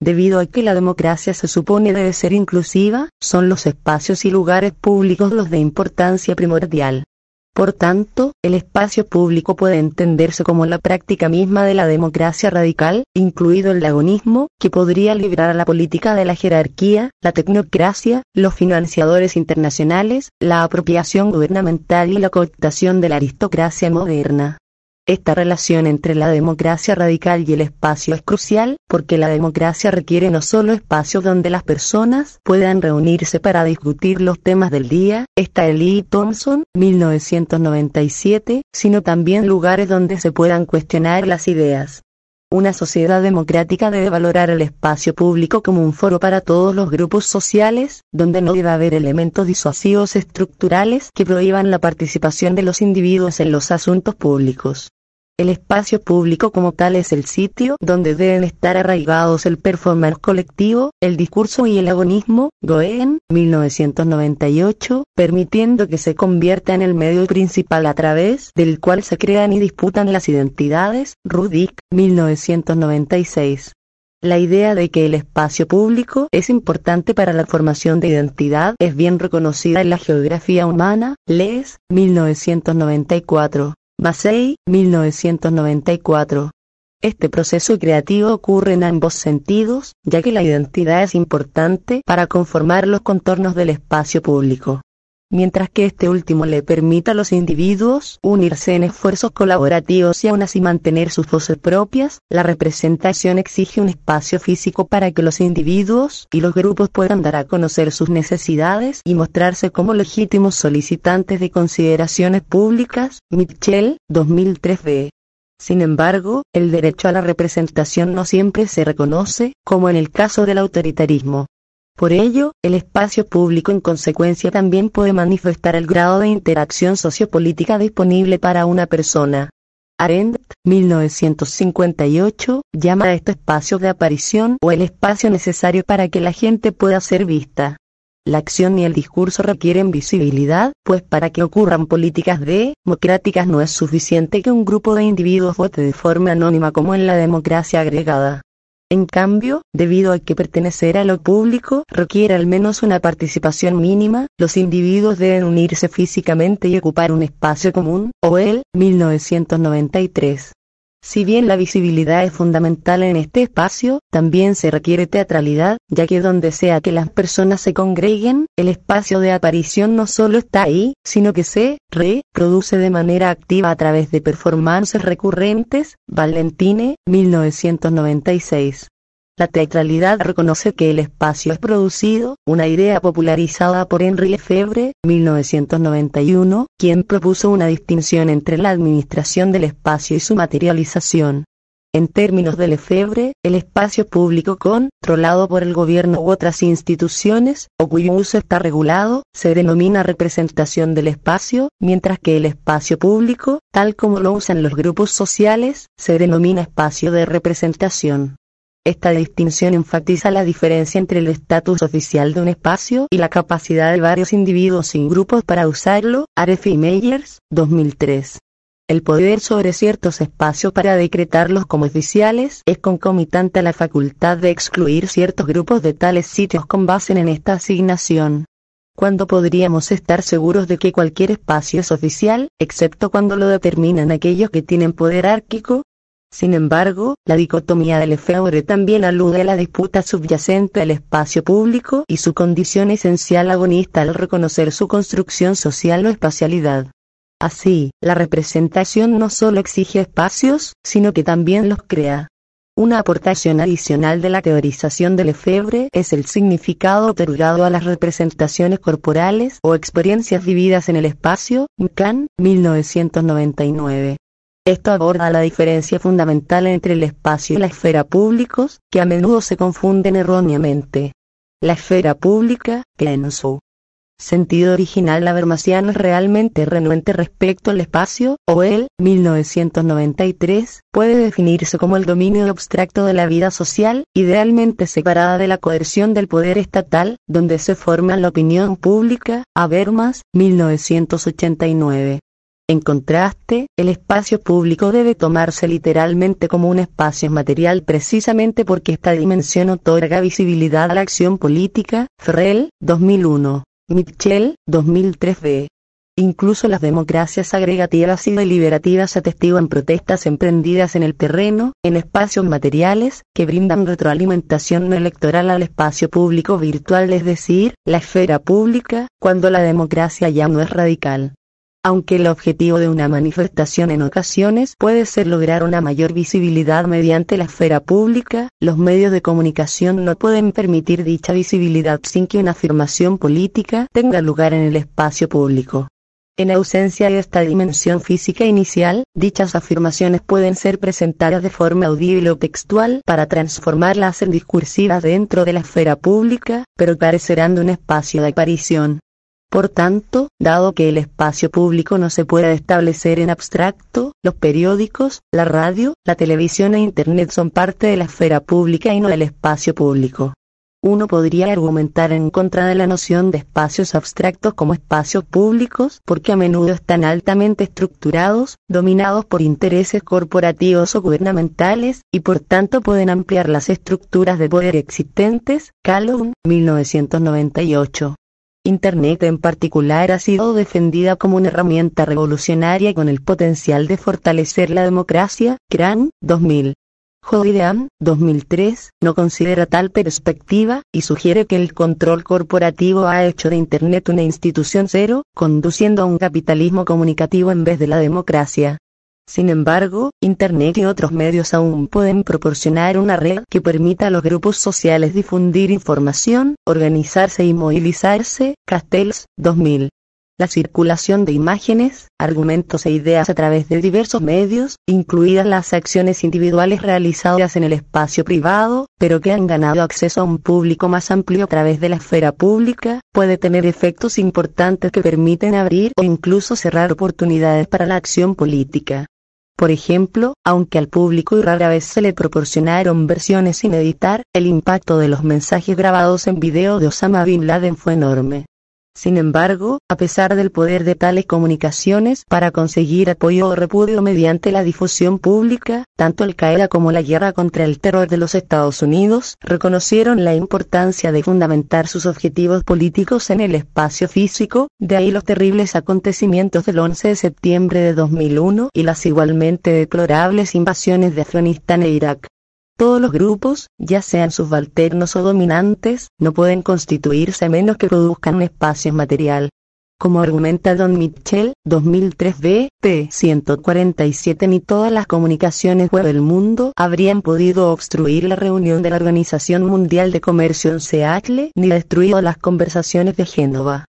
Debido a que la democracia se supone debe ser inclusiva, son los espacios y lugares públicos los de importancia primordial. Por tanto, el espacio público puede entenderse como la práctica misma de la democracia radical, incluido el agonismo, que podría librar a la política de la jerarquía, la tecnocracia, los financiadores internacionales, la apropiación gubernamental y la cooptación de la aristocracia moderna. Esta relación entre la democracia radical y el espacio es crucial, porque la democracia requiere no solo espacios donde las personas puedan reunirse para discutir los temas del día, está Lee Thompson, 1997, sino también lugares donde se puedan cuestionar las ideas. Una sociedad democrática debe valorar el espacio público como un foro para todos los grupos sociales, donde no debe haber elementos disuasivos estructurales que prohíban la participación de los individuos en los asuntos públicos. El espacio público como tal es el sitio donde deben estar arraigados el performance colectivo, el discurso y el agonismo, Goen, 1998, permitiendo que se convierta en el medio principal a través del cual se crean y disputan las identidades, Rudik, 1996. La idea de que el espacio público es importante para la formación de identidad es bien reconocida en la geografía humana, Les, 1994. Massey, 1994. Este proceso creativo ocurre en ambos sentidos, ya que la identidad es importante para conformar los contornos del espacio público mientras que este último le permita a los individuos unirse en esfuerzos colaborativos y aún así mantener sus voces propias, la representación exige un espacio físico para que los individuos y los grupos puedan dar a conocer sus necesidades y mostrarse como legítimos solicitantes de consideraciones públicas. Mitchell, 2003b. Sin embargo, el derecho a la representación no siempre se reconoce, como en el caso del autoritarismo. Por ello, el espacio público en consecuencia también puede manifestar el grado de interacción sociopolítica disponible para una persona. Arendt, 1958, llama a este espacio de aparición o el espacio necesario para que la gente pueda ser vista. La acción y el discurso requieren visibilidad, pues para que ocurran políticas democráticas no es suficiente que un grupo de individuos vote de forma anónima como en la democracia agregada. En cambio, debido a que pertenecer a lo público requiere al menos una participación mínima, los individuos deben unirse físicamente y ocupar un espacio común, o el 1993. Si bien la visibilidad es fundamental en este espacio, también se requiere teatralidad, ya que donde sea que las personas se congreguen, el espacio de aparición no solo está ahí, sino que se reproduce de manera activa a través de performances recurrentes. Valentine, 1996. La teatralidad reconoce que el espacio es producido, una idea popularizada por Henri Lefebvre, 1991, quien propuso una distinción entre la administración del espacio y su materialización. En términos de Lefebvre, el espacio público controlado por el gobierno u otras instituciones, o cuyo uso está regulado, se denomina representación del espacio, mientras que el espacio público, tal como lo usan los grupos sociales, se denomina espacio de representación. Esta distinción enfatiza la diferencia entre el estatus oficial de un espacio y la capacidad de varios individuos y grupos para usarlo. Arefi Meyers, 2003. El poder sobre ciertos espacios para decretarlos como oficiales es concomitante a la facultad de excluir ciertos grupos de tales sitios con base en esta asignación. ¿Cuándo podríamos estar seguros de que cualquier espacio es oficial, excepto cuando lo determinan aquellos que tienen poder árquico? Sin embargo, la dicotomía del Lefebvre también alude a la disputa subyacente al espacio público y su condición esencial agonista al reconocer su construcción social o espacialidad. Así, la representación no solo exige espacios, sino que también los crea. Una aportación adicional de la teorización del Lefebvre es el significado otorgado a las representaciones corporales o experiencias vividas en el espacio, McCann, 1999. Esto aborda la diferencia fundamental entre el espacio y la esfera públicos, que a menudo se confunden erróneamente. La esfera pública, que en su sentido original Habermasiano es realmente renuente respecto al espacio, o el 1993, puede definirse como el dominio abstracto de la vida social, idealmente separada de la coerción del poder estatal, donde se forma la opinión pública, Habermas, 1989. En contraste, el espacio público debe tomarse literalmente como un espacio material precisamente porque esta dimensión otorga visibilidad a la acción política. Ferrell, 2001. Mitchell, 2003b. Incluso las democracias agregativas y deliberativas atestiguan protestas emprendidas en el terreno, en espacios materiales, que brindan retroalimentación no electoral al espacio público virtual, es decir, la esfera pública, cuando la democracia ya no es radical. Aunque el objetivo de una manifestación en ocasiones puede ser lograr una mayor visibilidad mediante la esfera pública, los medios de comunicación no pueden permitir dicha visibilidad sin que una afirmación política tenga lugar en el espacio público. En ausencia de esta dimensión física inicial, dichas afirmaciones pueden ser presentadas de forma audible o textual para transformarlas en discursivas dentro de la esfera pública, pero carecerán de un espacio de aparición. Por tanto, dado que el espacio público no se puede establecer en abstracto, los periódicos, la radio, la televisión e Internet son parte de la esfera pública y no del espacio público. Uno podría argumentar en contra de la noción de espacios abstractos como espacios públicos porque a menudo están altamente estructurados, dominados por intereses corporativos o gubernamentales, y por tanto pueden ampliar las estructuras de poder existentes. Calhoun, 1998. Internet en particular ha sido defendida como una herramienta revolucionaria con el potencial de fortalecer la democracia. CRAN, 2000. Jodidean, 2003, no considera tal perspectiva, y sugiere que el control corporativo ha hecho de Internet una institución cero, conduciendo a un capitalismo comunicativo en vez de la democracia. Sin embargo, Internet y otros medios aún pueden proporcionar una red que permita a los grupos sociales difundir información, organizarse y movilizarse. Castells, 2000 la circulación de imágenes, argumentos e ideas a través de diversos medios, incluidas las acciones individuales realizadas en el espacio privado, pero que han ganado acceso a un público más amplio a través de la esfera pública, puede tener efectos importantes que permiten abrir o incluso cerrar oportunidades para la acción política. Por ejemplo, aunque al público y rara vez se le proporcionaron versiones sin editar, el impacto de los mensajes grabados en video de Osama Bin Laden fue enorme. Sin embargo, a pesar del poder de tales comunicaciones para conseguir apoyo o repudio mediante la difusión pública, tanto Al Qaeda como la guerra contra el terror de los Estados Unidos reconocieron la importancia de fundamentar sus objetivos políticos en el espacio físico, de ahí los terribles acontecimientos del 11 de septiembre de 2001 y las igualmente deplorables invasiones de Afganistán e Irak. Todos los grupos, ya sean subalternos o dominantes, no pueden constituirse a menos que produzcan espacio material. Como argumenta Don Mitchell, 2003 b. p. 147 ni todas las comunicaciones web del mundo habrían podido obstruir la reunión de la Organización Mundial de Comercio en Seattle, ni destruido las conversaciones de Génova.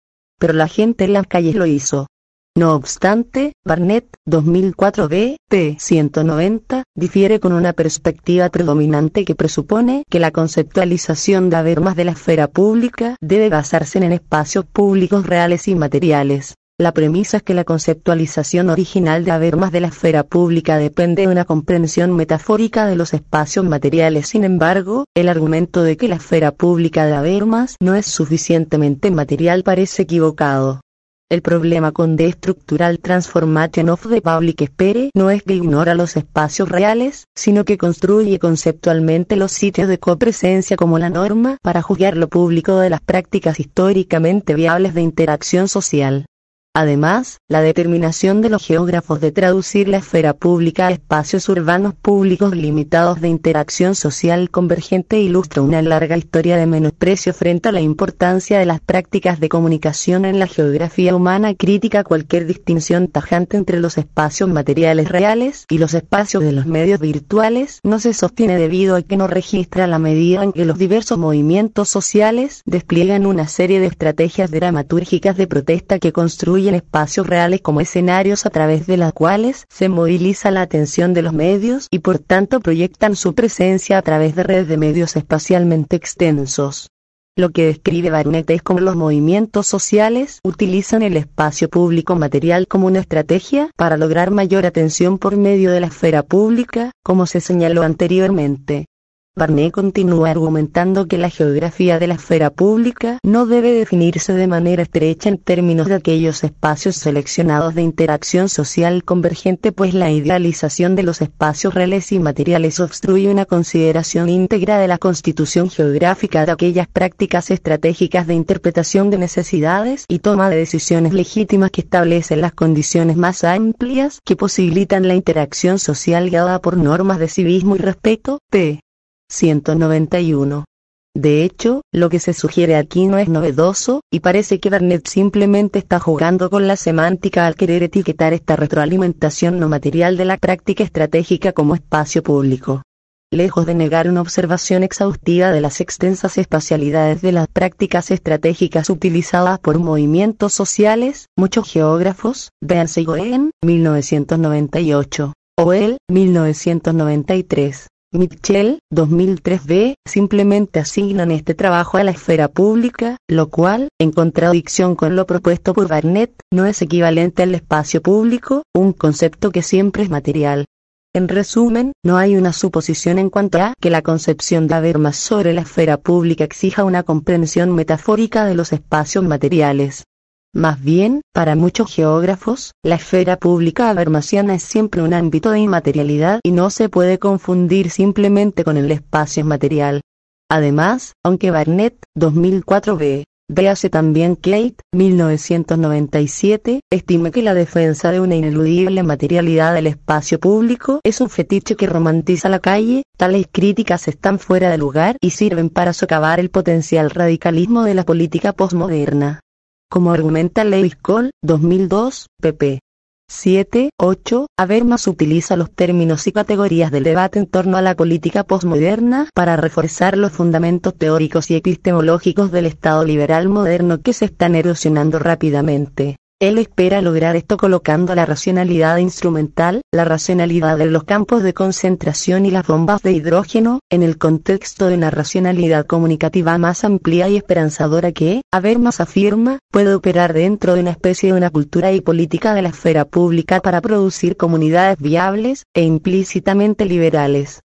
Pero la gente en las calles lo hizo. No obstante, Barnett, 2004 b. p. 190, difiere con una perspectiva predominante que presupone que la conceptualización de haber más de la esfera pública debe basarse en espacios públicos reales y materiales. La premisa es que la conceptualización original de haber más de la esfera pública depende de una comprensión metafórica de los espacios materiales. Sin embargo, el argumento de que la esfera pública de haber más no es suficientemente material parece equivocado. El problema con The Structural Transformation of the Public Sphere no es que ignora los espacios reales, sino que construye conceptualmente los sitios de copresencia como la norma para juzgar lo público de las prácticas históricamente viables de interacción social. Además, la determinación de los geógrafos de traducir la esfera pública a espacios urbanos públicos limitados de interacción social convergente ilustra una larga historia de menosprecio frente a la importancia de las prácticas de comunicación en la geografía humana crítica cualquier distinción tajante entre los espacios materiales reales y los espacios de los medios virtuales. No se sostiene debido a que no registra la medida en que los diversos movimientos sociales despliegan una serie de estrategias dramatúrgicas de protesta que construyen en espacios reales como escenarios a través de las cuales se moviliza la atención de los medios y por tanto proyectan su presencia a través de redes de medios espacialmente extensos. Lo que describe Barnett es como los movimientos sociales utilizan el espacio público material como una estrategia para lograr mayor atención por medio de la esfera pública, como se señaló anteriormente. Barnett continúa argumentando que la geografía de la esfera pública no debe definirse de manera estrecha en términos de aquellos espacios seleccionados de interacción social convergente pues la idealización de los espacios reales y materiales obstruye una consideración íntegra de la constitución geográfica de aquellas prácticas estratégicas de interpretación de necesidades y toma de decisiones legítimas que establecen las condiciones más amplias que posibilitan la interacción social guiada por normas de civismo y respeto, p. 191. De hecho, lo que se sugiere aquí no es novedoso, y parece que Barnett simplemente está jugando con la semántica al querer etiquetar esta retroalimentación no material de la práctica estratégica como espacio público. lejos de negar una observación exhaustiva de las extensas espacialidades de las prácticas estratégicas utilizadas por movimientos sociales, muchos geógrafos, véanse Goen, 1998, o él, 1993, Mitchell, 2003b, simplemente asignan este trabajo a la esfera pública, lo cual, en contradicción con lo propuesto por Barnett, no es equivalente al espacio público, un concepto que siempre es material. En resumen, no hay una suposición en cuanto a que la concepción de Habermas sobre la esfera pública exija una comprensión metafórica de los espacios materiales. Más bien, para muchos geógrafos, la esfera pública habermasiana es siempre un ámbito de inmaterialidad y no se puede confundir simplemente con el espacio material. Además, aunque Barnett, 2004b, Véase también Kate, 1997, estime que la defensa de una ineludible materialidad del espacio público es un fetiche que romantiza la calle, tales críticas están fuera de lugar y sirven para socavar el potencial radicalismo de la política postmoderna. Como argumenta Lewis Cole, 2002, pp. 7, 8, Habermas utiliza los términos y categorías del debate en torno a la política posmoderna para reforzar los fundamentos teóricos y epistemológicos del Estado liberal moderno que se están erosionando rápidamente. Él espera lograr esto colocando la racionalidad instrumental, la racionalidad de los campos de concentración y las bombas de hidrógeno, en el contexto de una racionalidad comunicativa más amplia y esperanzadora que, Habermas afirma, puede operar dentro de una especie de una cultura y política de la esfera pública para producir comunidades viables, e implícitamente liberales.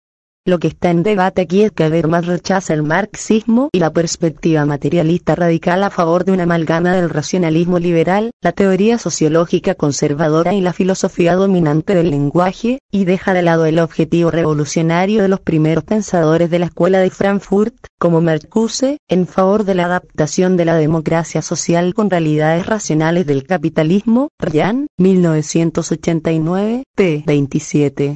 Lo que está en debate aquí es que Habermas rechaza el marxismo y la perspectiva materialista radical a favor de una amalgama del racionalismo liberal, la teoría sociológica conservadora y la filosofía dominante del lenguaje, y deja de lado el objetivo revolucionario de los primeros pensadores de la escuela de Frankfurt, como Marcuse, en favor de la adaptación de la democracia social con realidades racionales del capitalismo, Ryan, 1989, p. 27.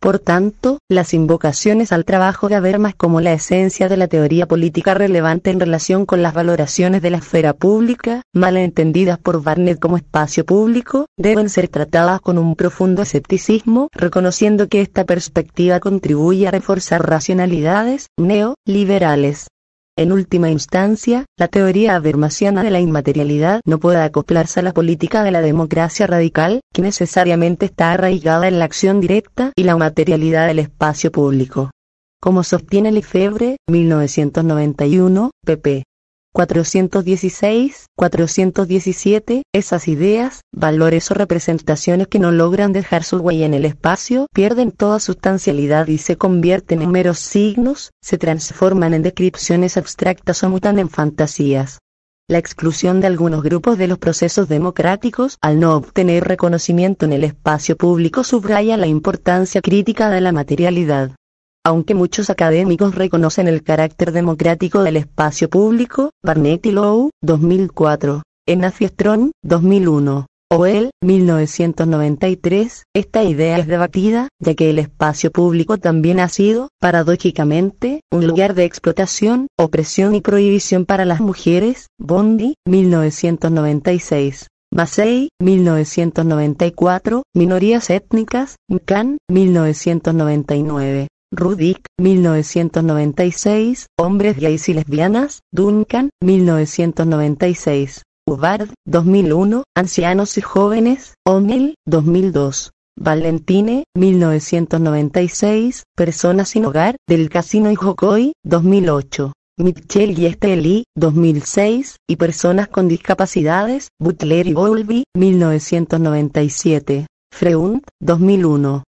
Por tanto, las invocaciones al trabajo de Habermas como la esencia de la teoría política relevante en relación con las valoraciones de la esfera pública, mal entendidas por Barnett como espacio público, deben ser tratadas con un profundo escepticismo, reconociendo que esta perspectiva contribuye a reforzar racionalidades neoliberales. En última instancia, la teoría habermasiana de la inmaterialidad no puede acoplarse a la política de la democracia radical, que necesariamente está arraigada en la acción directa y la materialidad del espacio público. Como sostiene Lefebvre, 1991, pp. 416, 417, esas ideas, valores o representaciones que no logran dejar su huella en el espacio pierden toda sustancialidad y se convierten en meros signos, se transforman en descripciones abstractas o mutan en fantasías. La exclusión de algunos grupos de los procesos democráticos al no obtener reconocimiento en el espacio público subraya la importancia crítica de la materialidad. Aunque muchos académicos reconocen el carácter democrático del espacio público, Barnett y Lowe, 2004, Enafiestron, 2001, Oel, 1993, esta idea es debatida, ya que el espacio público también ha sido, paradójicamente, un lugar de explotación, opresión y prohibición para las mujeres, Bondi, 1996. Massey, 1994, Minorías étnicas, McCann, 1999. Rudick, 1996, Hombres gays y lesbianas, Duncan, 1996. Hubbard, 2001, Ancianos y jóvenes, O'Neill, 2002. Valentine, 1996, Personas sin hogar, del Casino y Jocoy, 2008. Mitchell y Esteli, 2006, y Personas con discapacidades, Butler y Bowlby, 1997. Freund, 2001.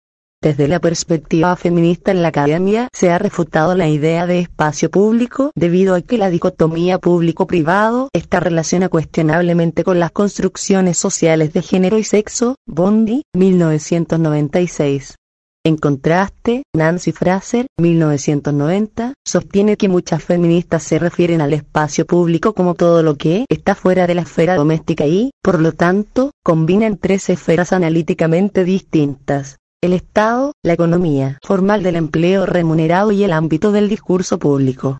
Desde la perspectiva feminista en la academia se ha refutado la idea de espacio público debido a que la dicotomía público-privado está relacionada cuestionablemente con las construcciones sociales de género y sexo, Bondi, 1996. En contraste, Nancy Fraser, 1990, sostiene que muchas feministas se refieren al espacio público como todo lo que está fuera de la esfera doméstica y, por lo tanto, combinan tres esferas analíticamente distintas el Estado, la economía formal del empleo remunerado y el ámbito del discurso público.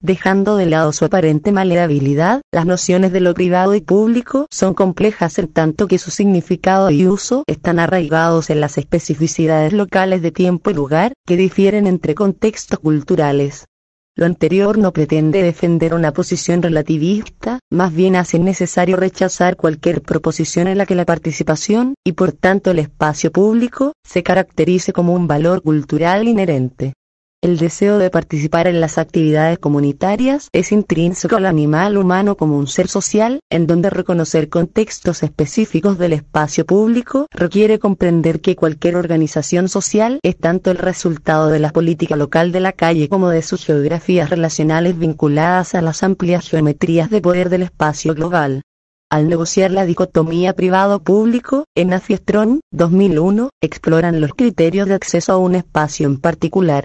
Dejando de lado su aparente maleabilidad, las nociones de lo privado y público son complejas en tanto que su significado y uso están arraigados en las especificidades locales de tiempo y lugar, que difieren entre contextos culturales. Lo anterior no pretende defender una posición relativista, más bien hace necesario rechazar cualquier proposición en la que la participación, y por tanto el espacio público, se caracterice como un valor cultural inherente. El deseo de participar en las actividades comunitarias es intrínseco al animal humano como un ser social, en donde reconocer contextos específicos del espacio público requiere comprender que cualquier organización social es tanto el resultado de la política local de la calle como de sus geografías relacionales vinculadas a las amplias geometrías de poder del espacio global. Al negociar la dicotomía privado-público, en Afiestron, 2001, exploran los criterios de acceso a un espacio en particular.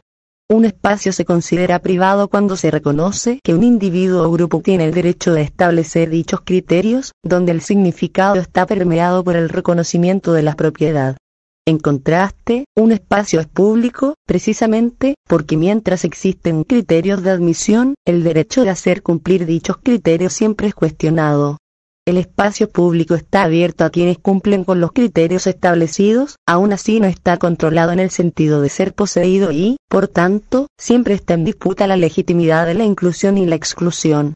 Un espacio se considera privado cuando se reconoce que un individuo o grupo tiene el derecho de establecer dichos criterios, donde el significado está permeado por el reconocimiento de la propiedad. En contraste, un espacio es público, precisamente, porque mientras existen criterios de admisión, el derecho de hacer cumplir dichos criterios siempre es cuestionado. El espacio público está abierto a quienes cumplen con los criterios establecidos, aún así no está controlado en el sentido de ser poseído y, por tanto, siempre está en disputa la legitimidad de la inclusión y la exclusión.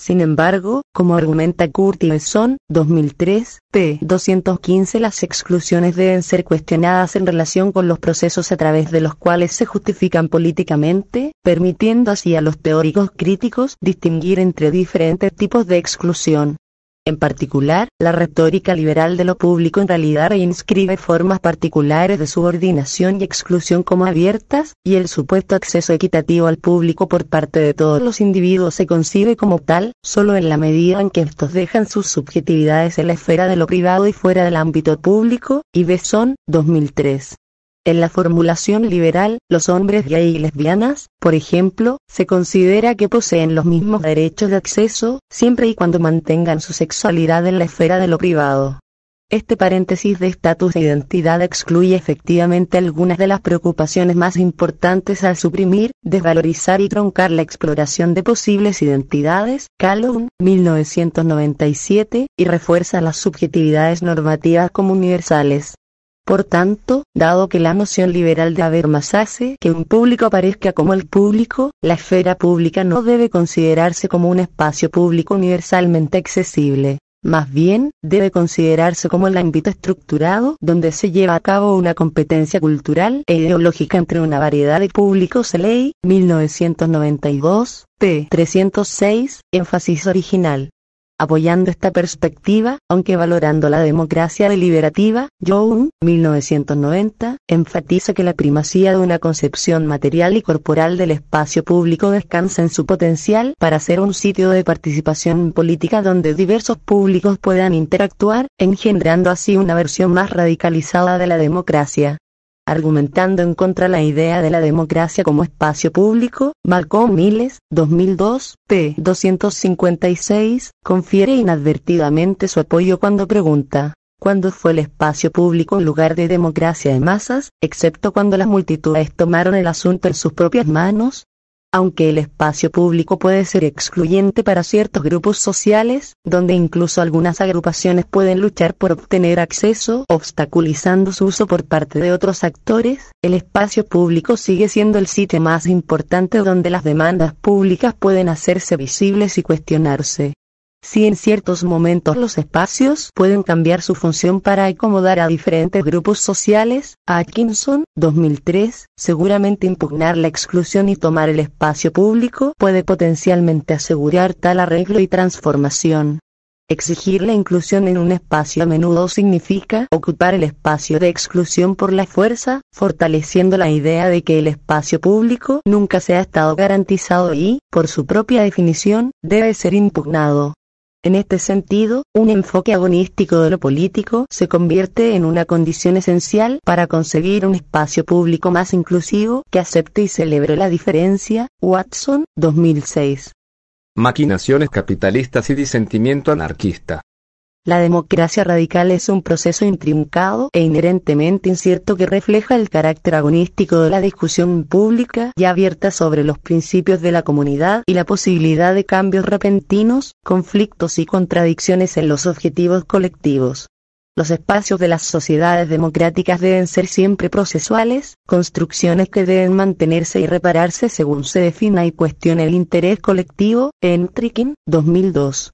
Sin embargo, como argumenta Kurt Besson, 2003, p. 215 las exclusiones deben ser cuestionadas en relación con los procesos a través de los cuales se justifican políticamente, permitiendo así a los teóricos críticos distinguir entre diferentes tipos de exclusión. En particular, la retórica liberal de lo público en realidad reinscribe formas particulares de subordinación y exclusión como abiertas, y el supuesto acceso equitativo al público por parte de todos los individuos se concibe como tal, solo en la medida en que estos dejan sus subjetividades en la esfera de lo privado y fuera del ámbito público, y Besson, 2003. En la formulación liberal, los hombres gay y lesbianas, por ejemplo, se considera que poseen los mismos derechos de acceso, siempre y cuando mantengan su sexualidad en la esfera de lo privado. Este paréntesis de estatus e identidad excluye efectivamente algunas de las preocupaciones más importantes al suprimir, desvalorizar y troncar la exploración de posibles identidades, Calhoun, 1997, y refuerza las subjetividades normativas como universales. Por tanto, dado que la noción liberal de haber más hace que un público aparezca como el público, la esfera pública no debe considerarse como un espacio público universalmente accesible. Más bien, debe considerarse como el ámbito estructurado donde se lleva a cabo una competencia cultural e ideológica entre una variedad de públicos. Ley 1992, p. 306, énfasis original. Apoyando esta perspectiva, aunque valorando la democracia deliberativa, Young, 1990, enfatiza que la primacía de una concepción material y corporal del espacio público descansa en su potencial para ser un sitio de participación política donde diversos públicos puedan interactuar, engendrando así una versión más radicalizada de la democracia. Argumentando en contra la idea de la democracia como espacio público, Malcolm Miles, 2002, p. 256, confiere inadvertidamente su apoyo cuando pregunta, ¿cuándo fue el espacio público un lugar de democracia de masas, excepto cuando las multitudes tomaron el asunto en sus propias manos? Aunque el espacio público puede ser excluyente para ciertos grupos sociales, donde incluso algunas agrupaciones pueden luchar por obtener acceso, obstaculizando su uso por parte de otros actores, el espacio público sigue siendo el sitio más importante donde las demandas públicas pueden hacerse visibles y cuestionarse. Si en ciertos momentos los espacios pueden cambiar su función para acomodar a diferentes grupos sociales, Atkinson, 2003, seguramente impugnar la exclusión y tomar el espacio público puede potencialmente asegurar tal arreglo y transformación. Exigir la inclusión en un espacio a menudo significa ocupar el espacio de exclusión por la fuerza, fortaleciendo la idea de que el espacio público nunca se ha estado garantizado y, por su propia definición, debe ser impugnado. En este sentido, un enfoque agonístico de lo político se convierte en una condición esencial para conseguir un espacio público más inclusivo que acepte y celebre la diferencia. Watson, 2006. Maquinaciones capitalistas y disentimiento anarquista. La democracia radical es un proceso intrincado e inherentemente incierto que refleja el carácter agonístico de la discusión pública y abierta sobre los principios de la comunidad y la posibilidad de cambios repentinos, conflictos y contradicciones en los objetivos colectivos. Los espacios de las sociedades democráticas deben ser siempre procesuales, construcciones que deben mantenerse y repararse según se defina y cuestione el interés colectivo, en Trickin, 2002.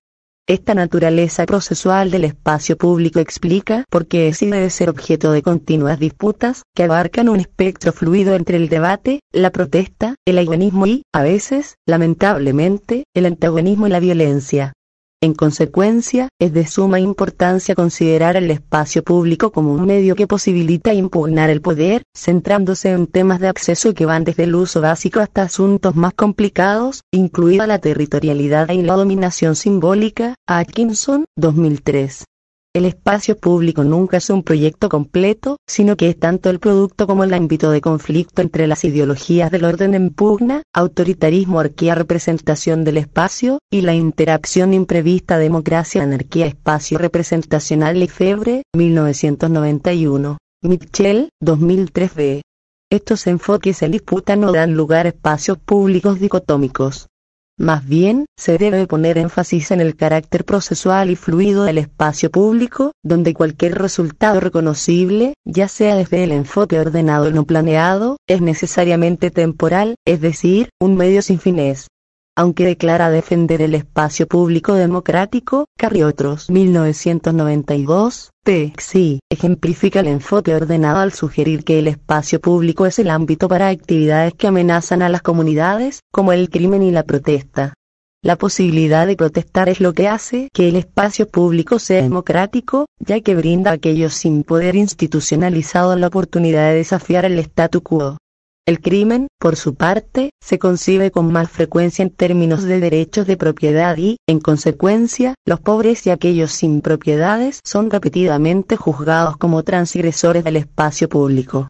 Esta naturaleza procesual del espacio público explica por qué debe ser objeto de continuas disputas, que abarcan un espectro fluido entre el debate, la protesta, el agonismo y, a veces, lamentablemente, el antagonismo y la violencia. En consecuencia, es de suma importancia considerar el espacio público como un medio que posibilita impugnar el poder, centrándose en temas de acceso que van desde el uso básico hasta asuntos más complicados, incluida la territorialidad y la dominación simbólica. Atkinson, 2003. El espacio público nunca es un proyecto completo, sino que es tanto el producto como el ámbito de conflicto entre las ideologías del orden en pugna, autoritarismo, arquía, representación del espacio, y la interacción imprevista democracia, anarquía, espacio representacional y febre, 1991. Mitchell, 2003b. Estos enfoques en disputa no dan lugar a espacios públicos dicotómicos. Más bien, se debe poner énfasis en el carácter procesual y fluido del espacio público, donde cualquier resultado reconocible, ya sea desde el enfoque ordenado o no planeado, es necesariamente temporal, es decir, un medio sin fines aunque declara defender el espacio público democrático, Carriotros 1992, PXI, ejemplifica el enfoque ordenado al sugerir que el espacio público es el ámbito para actividades que amenazan a las comunidades, como el crimen y la protesta. La posibilidad de protestar es lo que hace que el espacio público sea democrático, ya que brinda a aquellos sin poder institucionalizado la oportunidad de desafiar el statu quo. El crimen, por su parte, se concibe con más frecuencia en términos de derechos de propiedad y, en consecuencia, los pobres y aquellos sin propiedades son repetidamente juzgados como transgresores del espacio público.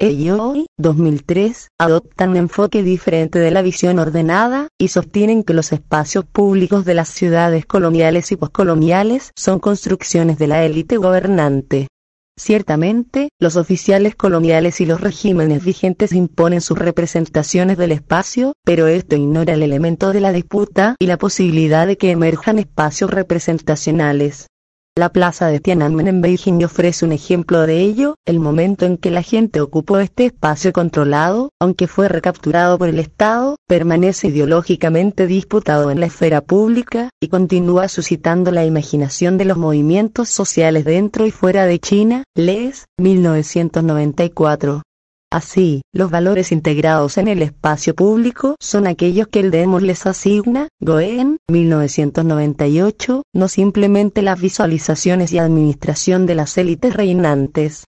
Ellos, 2003, adoptan un enfoque diferente de la visión ordenada, y sostienen que los espacios públicos de las ciudades coloniales y poscoloniales son construcciones de la élite gobernante. Ciertamente, los oficiales coloniales y los regímenes vigentes imponen sus representaciones del espacio, pero esto ignora el elemento de la disputa y la posibilidad de que emerjan espacios representacionales. La plaza de Tiananmen en Beijing ofrece un ejemplo de ello, el momento en que la gente ocupó este espacio controlado, aunque fue recapturado por el Estado, permanece ideológicamente disputado en la esfera pública, y continúa suscitando la imaginación de los movimientos sociales dentro y fuera de China, Les, 1994. Así, los valores integrados en el espacio público son aquellos que el Demos les asigna, Goen, 1998, no simplemente las visualizaciones y administración de las élites reinantes.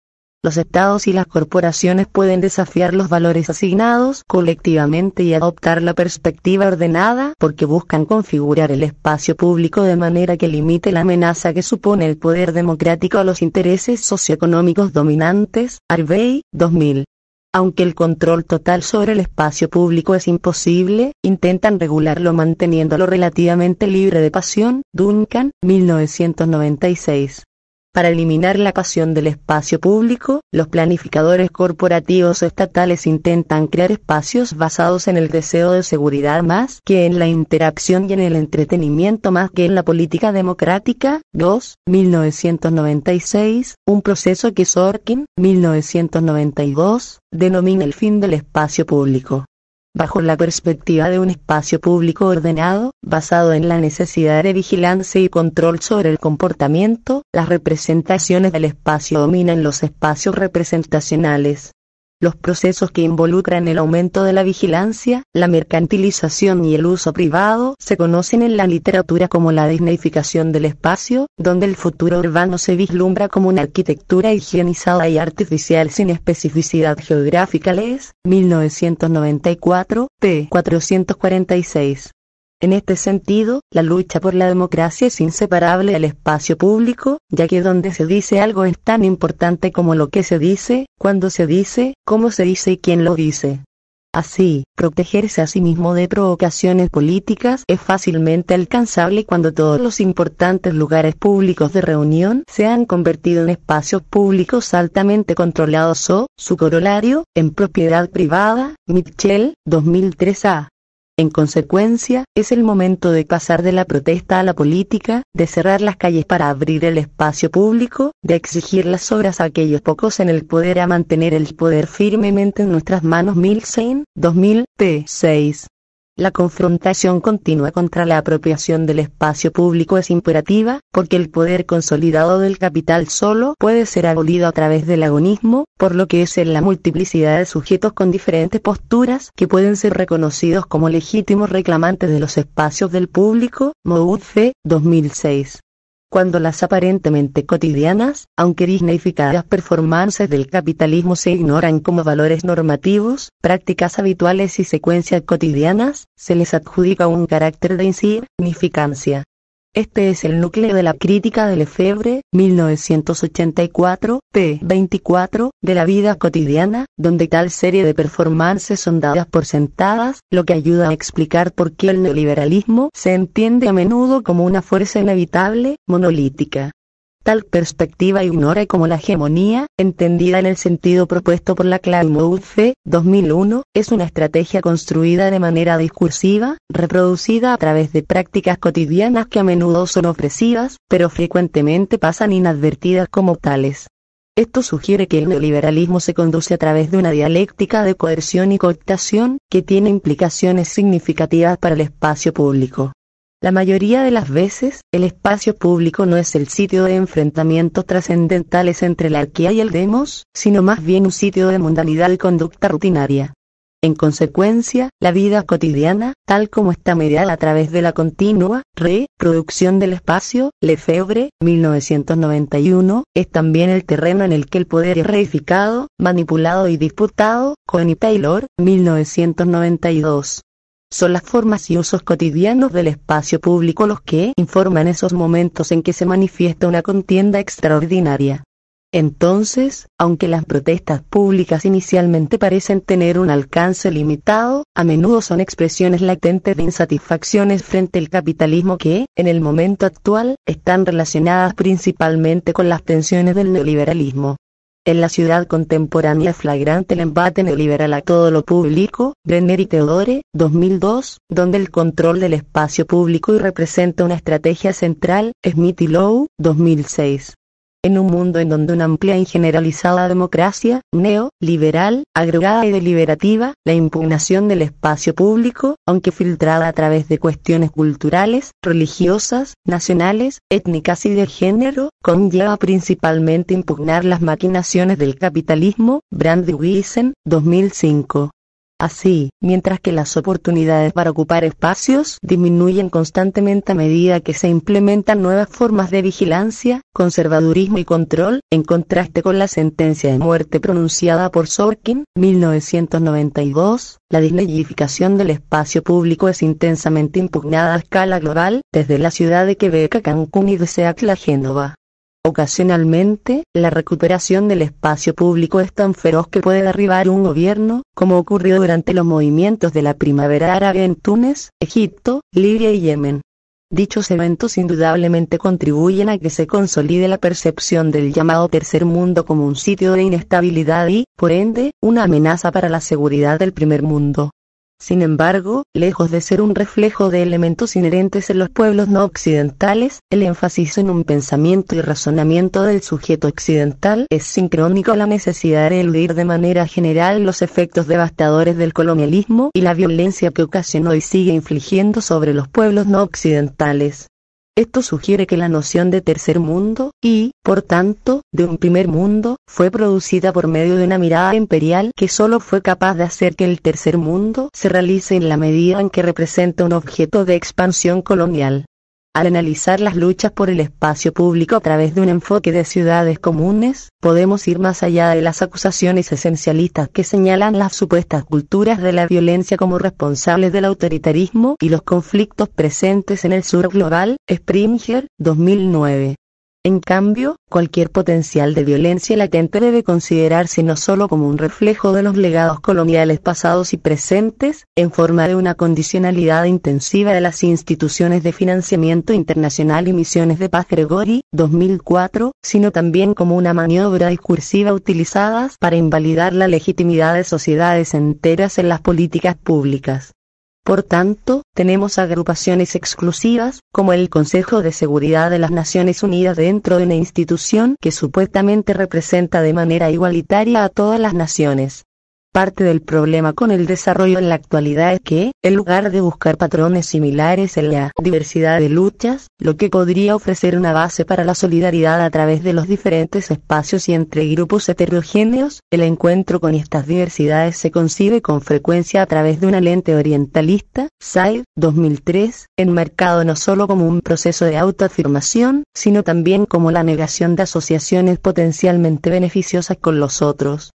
Los estados y las corporaciones pueden desafiar los valores asignados colectivamente y adoptar la perspectiva ordenada porque buscan configurar el espacio público de manera que limite la amenaza que supone el poder democrático a los intereses socioeconómicos dominantes. Arvey, 2000. Aunque el control total sobre el espacio público es imposible, intentan regularlo manteniéndolo relativamente libre de pasión. Duncan, 1996. Para eliminar la pasión del espacio público, los planificadores corporativos estatales intentan crear espacios basados en el deseo de seguridad más que en la interacción y en el entretenimiento más que en la política democrática. 2. 1996, un proceso que Sorkin, 1992, denomina el fin del espacio público bajo la perspectiva de un espacio público ordenado, basado en la necesidad de vigilancia y control sobre el comportamiento, las representaciones del espacio dominan los espacios representacionales. Los procesos que involucran el aumento de la vigilancia, la mercantilización y el uso privado se conocen en la literatura como la disneyficación del espacio, donde el futuro urbano se vislumbra como una arquitectura higienizada y artificial sin especificidad geográfica. Les, 1994, p. 446. En este sentido, la lucha por la democracia es inseparable del espacio público, ya que donde se dice algo es tan importante como lo que se dice, cuando se dice, cómo se dice y quién lo dice. Así, protegerse a sí mismo de provocaciones políticas es fácilmente alcanzable cuando todos los importantes lugares públicos de reunión se han convertido en espacios públicos altamente controlados o, su corolario, en propiedad privada. Mitchell, 2003a. En consecuencia, es el momento de pasar de la protesta a la política, de cerrar las calles para abrir el espacio público, de exigir las obras a aquellos pocos en el poder a mantener el poder firmemente en nuestras manos. Milsen, 2000, p. 6. La confrontación continua contra la apropiación del espacio público es imperativa, porque el poder consolidado del capital solo puede ser abolido a través del agonismo, por lo que es en la multiplicidad de sujetos con diferentes posturas que pueden ser reconocidos como legítimos reclamantes de los espacios del público. Moudfe, 2006 cuando las aparentemente cotidianas, aunque dignificadas performances del capitalismo se ignoran como valores normativos, prácticas habituales y secuencias cotidianas, se les adjudica un carácter de insignificancia. Este es el núcleo de la crítica de Lefebvre, 1984, p. 24, de la vida cotidiana, donde tal serie de performances son dadas por sentadas, lo que ayuda a explicar por qué el neoliberalismo se entiende a menudo como una fuerza inevitable, monolítica. Tal perspectiva ignora como la hegemonía, entendida en el sentido propuesto por la Claude 2001, es una estrategia construida de manera discursiva, reproducida a través de prácticas cotidianas que a menudo son opresivas, pero frecuentemente pasan inadvertidas como tales. Esto sugiere que el neoliberalismo se conduce a través de una dialéctica de coerción y cooptación, que tiene implicaciones significativas para el espacio público. La mayoría de las veces, el espacio público no es el sitio de enfrentamientos trascendentales entre la arquea y el demos, sino más bien un sitio de mundanidad y conducta rutinaria. En consecuencia, la vida cotidiana, tal como está mediada a través de la continua reproducción del espacio, Lefebvre, 1991, es también el terreno en el que el poder es reificado, manipulado y disputado, Connie Taylor, 1992. Son las formas y usos cotidianos del espacio público los que informan esos momentos en que se manifiesta una contienda extraordinaria. Entonces, aunque las protestas públicas inicialmente parecen tener un alcance limitado, a menudo son expresiones latentes de insatisfacciones frente al capitalismo que, en el momento actual, están relacionadas principalmente con las tensiones del neoliberalismo. En la ciudad contemporánea flagrante el embate neoliberal a todo lo público, Brenner y Teodore, 2002, donde el control del espacio público y representa una estrategia central, Smith y Lowe, 2006. En un mundo en donde una amplia y generalizada democracia, neo-liberal, agregada y deliberativa, la impugnación del espacio público, aunque filtrada a través de cuestiones culturales, religiosas, nacionales, étnicas y de género, conlleva principalmente impugnar las maquinaciones del capitalismo, Brandy Wiesen, 2005. Así, mientras que las oportunidades para ocupar espacios disminuyen constantemente a medida que se implementan nuevas formas de vigilancia, conservadurismo y control, en contraste con la sentencia de muerte pronunciada por Sorkin, 1992, la dislegificación del espacio público es intensamente impugnada a escala global, desde la ciudad de Quebec a Cancún y de Seattle a Génova. Ocasionalmente, la recuperación del espacio público es tan feroz que puede derribar un gobierno, como ocurrió durante los movimientos de la primavera árabe en Túnez, Egipto, Libia y Yemen. Dichos eventos indudablemente contribuyen a que se consolide la percepción del llamado tercer mundo como un sitio de inestabilidad y, por ende, una amenaza para la seguridad del primer mundo. Sin embargo, lejos de ser un reflejo de elementos inherentes en los pueblos no occidentales, el énfasis en un pensamiento y razonamiento del sujeto occidental es sincrónico a la necesidad de eludir de manera general los efectos devastadores del colonialismo y la violencia que ocasionó y sigue infligiendo sobre los pueblos no occidentales. Esto sugiere que la noción de tercer mundo, y, por tanto, de un primer mundo, fue producida por medio de una mirada imperial que solo fue capaz de hacer que el tercer mundo se realice en la medida en que representa un objeto de expansión colonial. Al analizar las luchas por el espacio público a través de un enfoque de ciudades comunes, podemos ir más allá de las acusaciones esencialistas que señalan las supuestas culturas de la violencia como responsables del autoritarismo y los conflictos presentes en el sur global, Springer, 2009. En cambio, cualquier potencial de violencia latente debe considerarse no solo como un reflejo de los legados coloniales pasados y presentes, en forma de una condicionalidad intensiva de las instituciones de financiamiento internacional y misiones de paz Gregory, 2004, sino también como una maniobra discursiva utilizadas para invalidar la legitimidad de sociedades enteras en las políticas públicas. Por tanto, tenemos agrupaciones exclusivas, como el Consejo de Seguridad de las Naciones Unidas dentro de una institución que supuestamente representa de manera igualitaria a todas las naciones. Parte del problema con el desarrollo en la actualidad es que, en lugar de buscar patrones similares en la diversidad de luchas, lo que podría ofrecer una base para la solidaridad a través de los diferentes espacios y entre grupos heterogéneos, el encuentro con estas diversidades se concibe con frecuencia a través de una lente orientalista, SAID, 2003, enmarcado no solo como un proceso de autoafirmación, sino también como la negación de asociaciones potencialmente beneficiosas con los otros.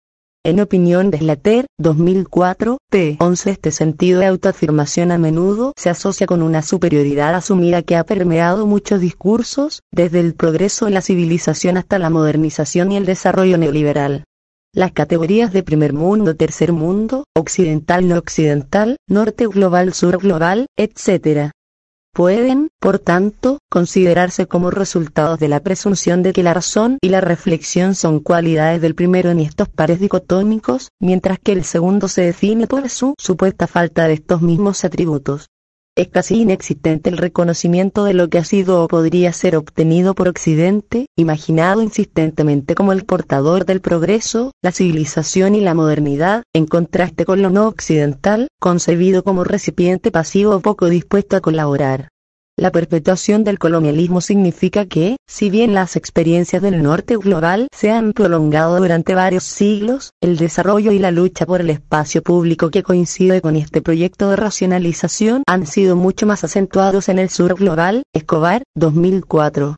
En opinión de Slater, 2004, p. 11 Este sentido de autoafirmación a menudo se asocia con una superioridad asumida que ha permeado muchos discursos, desde el progreso en la civilización hasta la modernización y el desarrollo neoliberal. Las categorías de primer mundo, tercer mundo, occidental no occidental, norte global, sur global, etc pueden, por tanto, considerarse como resultados de la presunción de que la razón y la reflexión son cualidades del primero en estos pares dicotómicos, mientras que el segundo se define por su supuesta falta de estos mismos atributos. Es casi inexistente el reconocimiento de lo que ha sido o podría ser obtenido por Occidente, imaginado insistentemente como el portador del progreso, la civilización y la modernidad, en contraste con lo no occidental, concebido como recipiente pasivo o poco dispuesto a colaborar. La perpetuación del colonialismo significa que, si bien las experiencias del norte global se han prolongado durante varios siglos, el desarrollo y la lucha por el espacio público que coincide con este proyecto de racionalización han sido mucho más acentuados en el sur global, Escobar, 2004.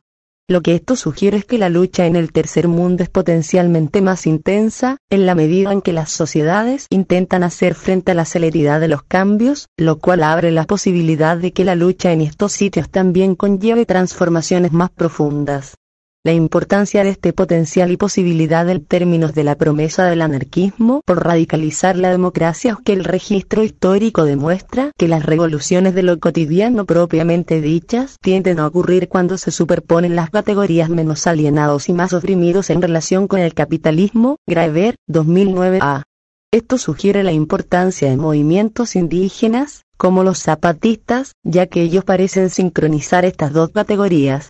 Lo que esto sugiere es que la lucha en el tercer mundo es potencialmente más intensa, en la medida en que las sociedades intentan hacer frente a la celeridad de los cambios, lo cual abre la posibilidad de que la lucha en estos sitios también conlleve transformaciones más profundas. La importancia de este potencial y posibilidad en términos de la promesa del anarquismo por radicalizar la democracia es que el registro histórico demuestra que las revoluciones de lo cotidiano propiamente dichas tienden a ocurrir cuando se superponen las categorías menos alienados y más oprimidos en relación con el capitalismo, Graeber, 2009 a. Esto sugiere la importancia de movimientos indígenas, como los zapatistas, ya que ellos parecen sincronizar estas dos categorías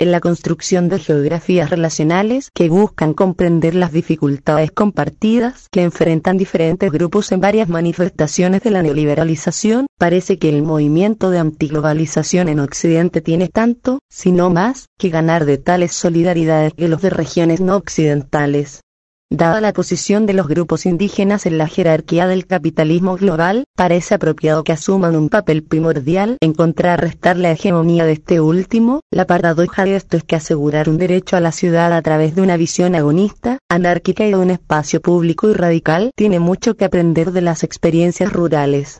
en la construcción de geografías relacionales que buscan comprender las dificultades compartidas que enfrentan diferentes grupos en varias manifestaciones de la neoliberalización, parece que el movimiento de antiglobalización en Occidente tiene tanto, si no más, que ganar de tales solidaridades que los de regiones no occidentales. Dada la posición de los grupos indígenas en la jerarquía del capitalismo global, parece apropiado que asuman un papel primordial en contrarrestar la hegemonía de este último. La paradoja de esto es que asegurar un derecho a la ciudad a través de una visión agonista, anárquica y de un espacio público y radical tiene mucho que aprender de las experiencias rurales.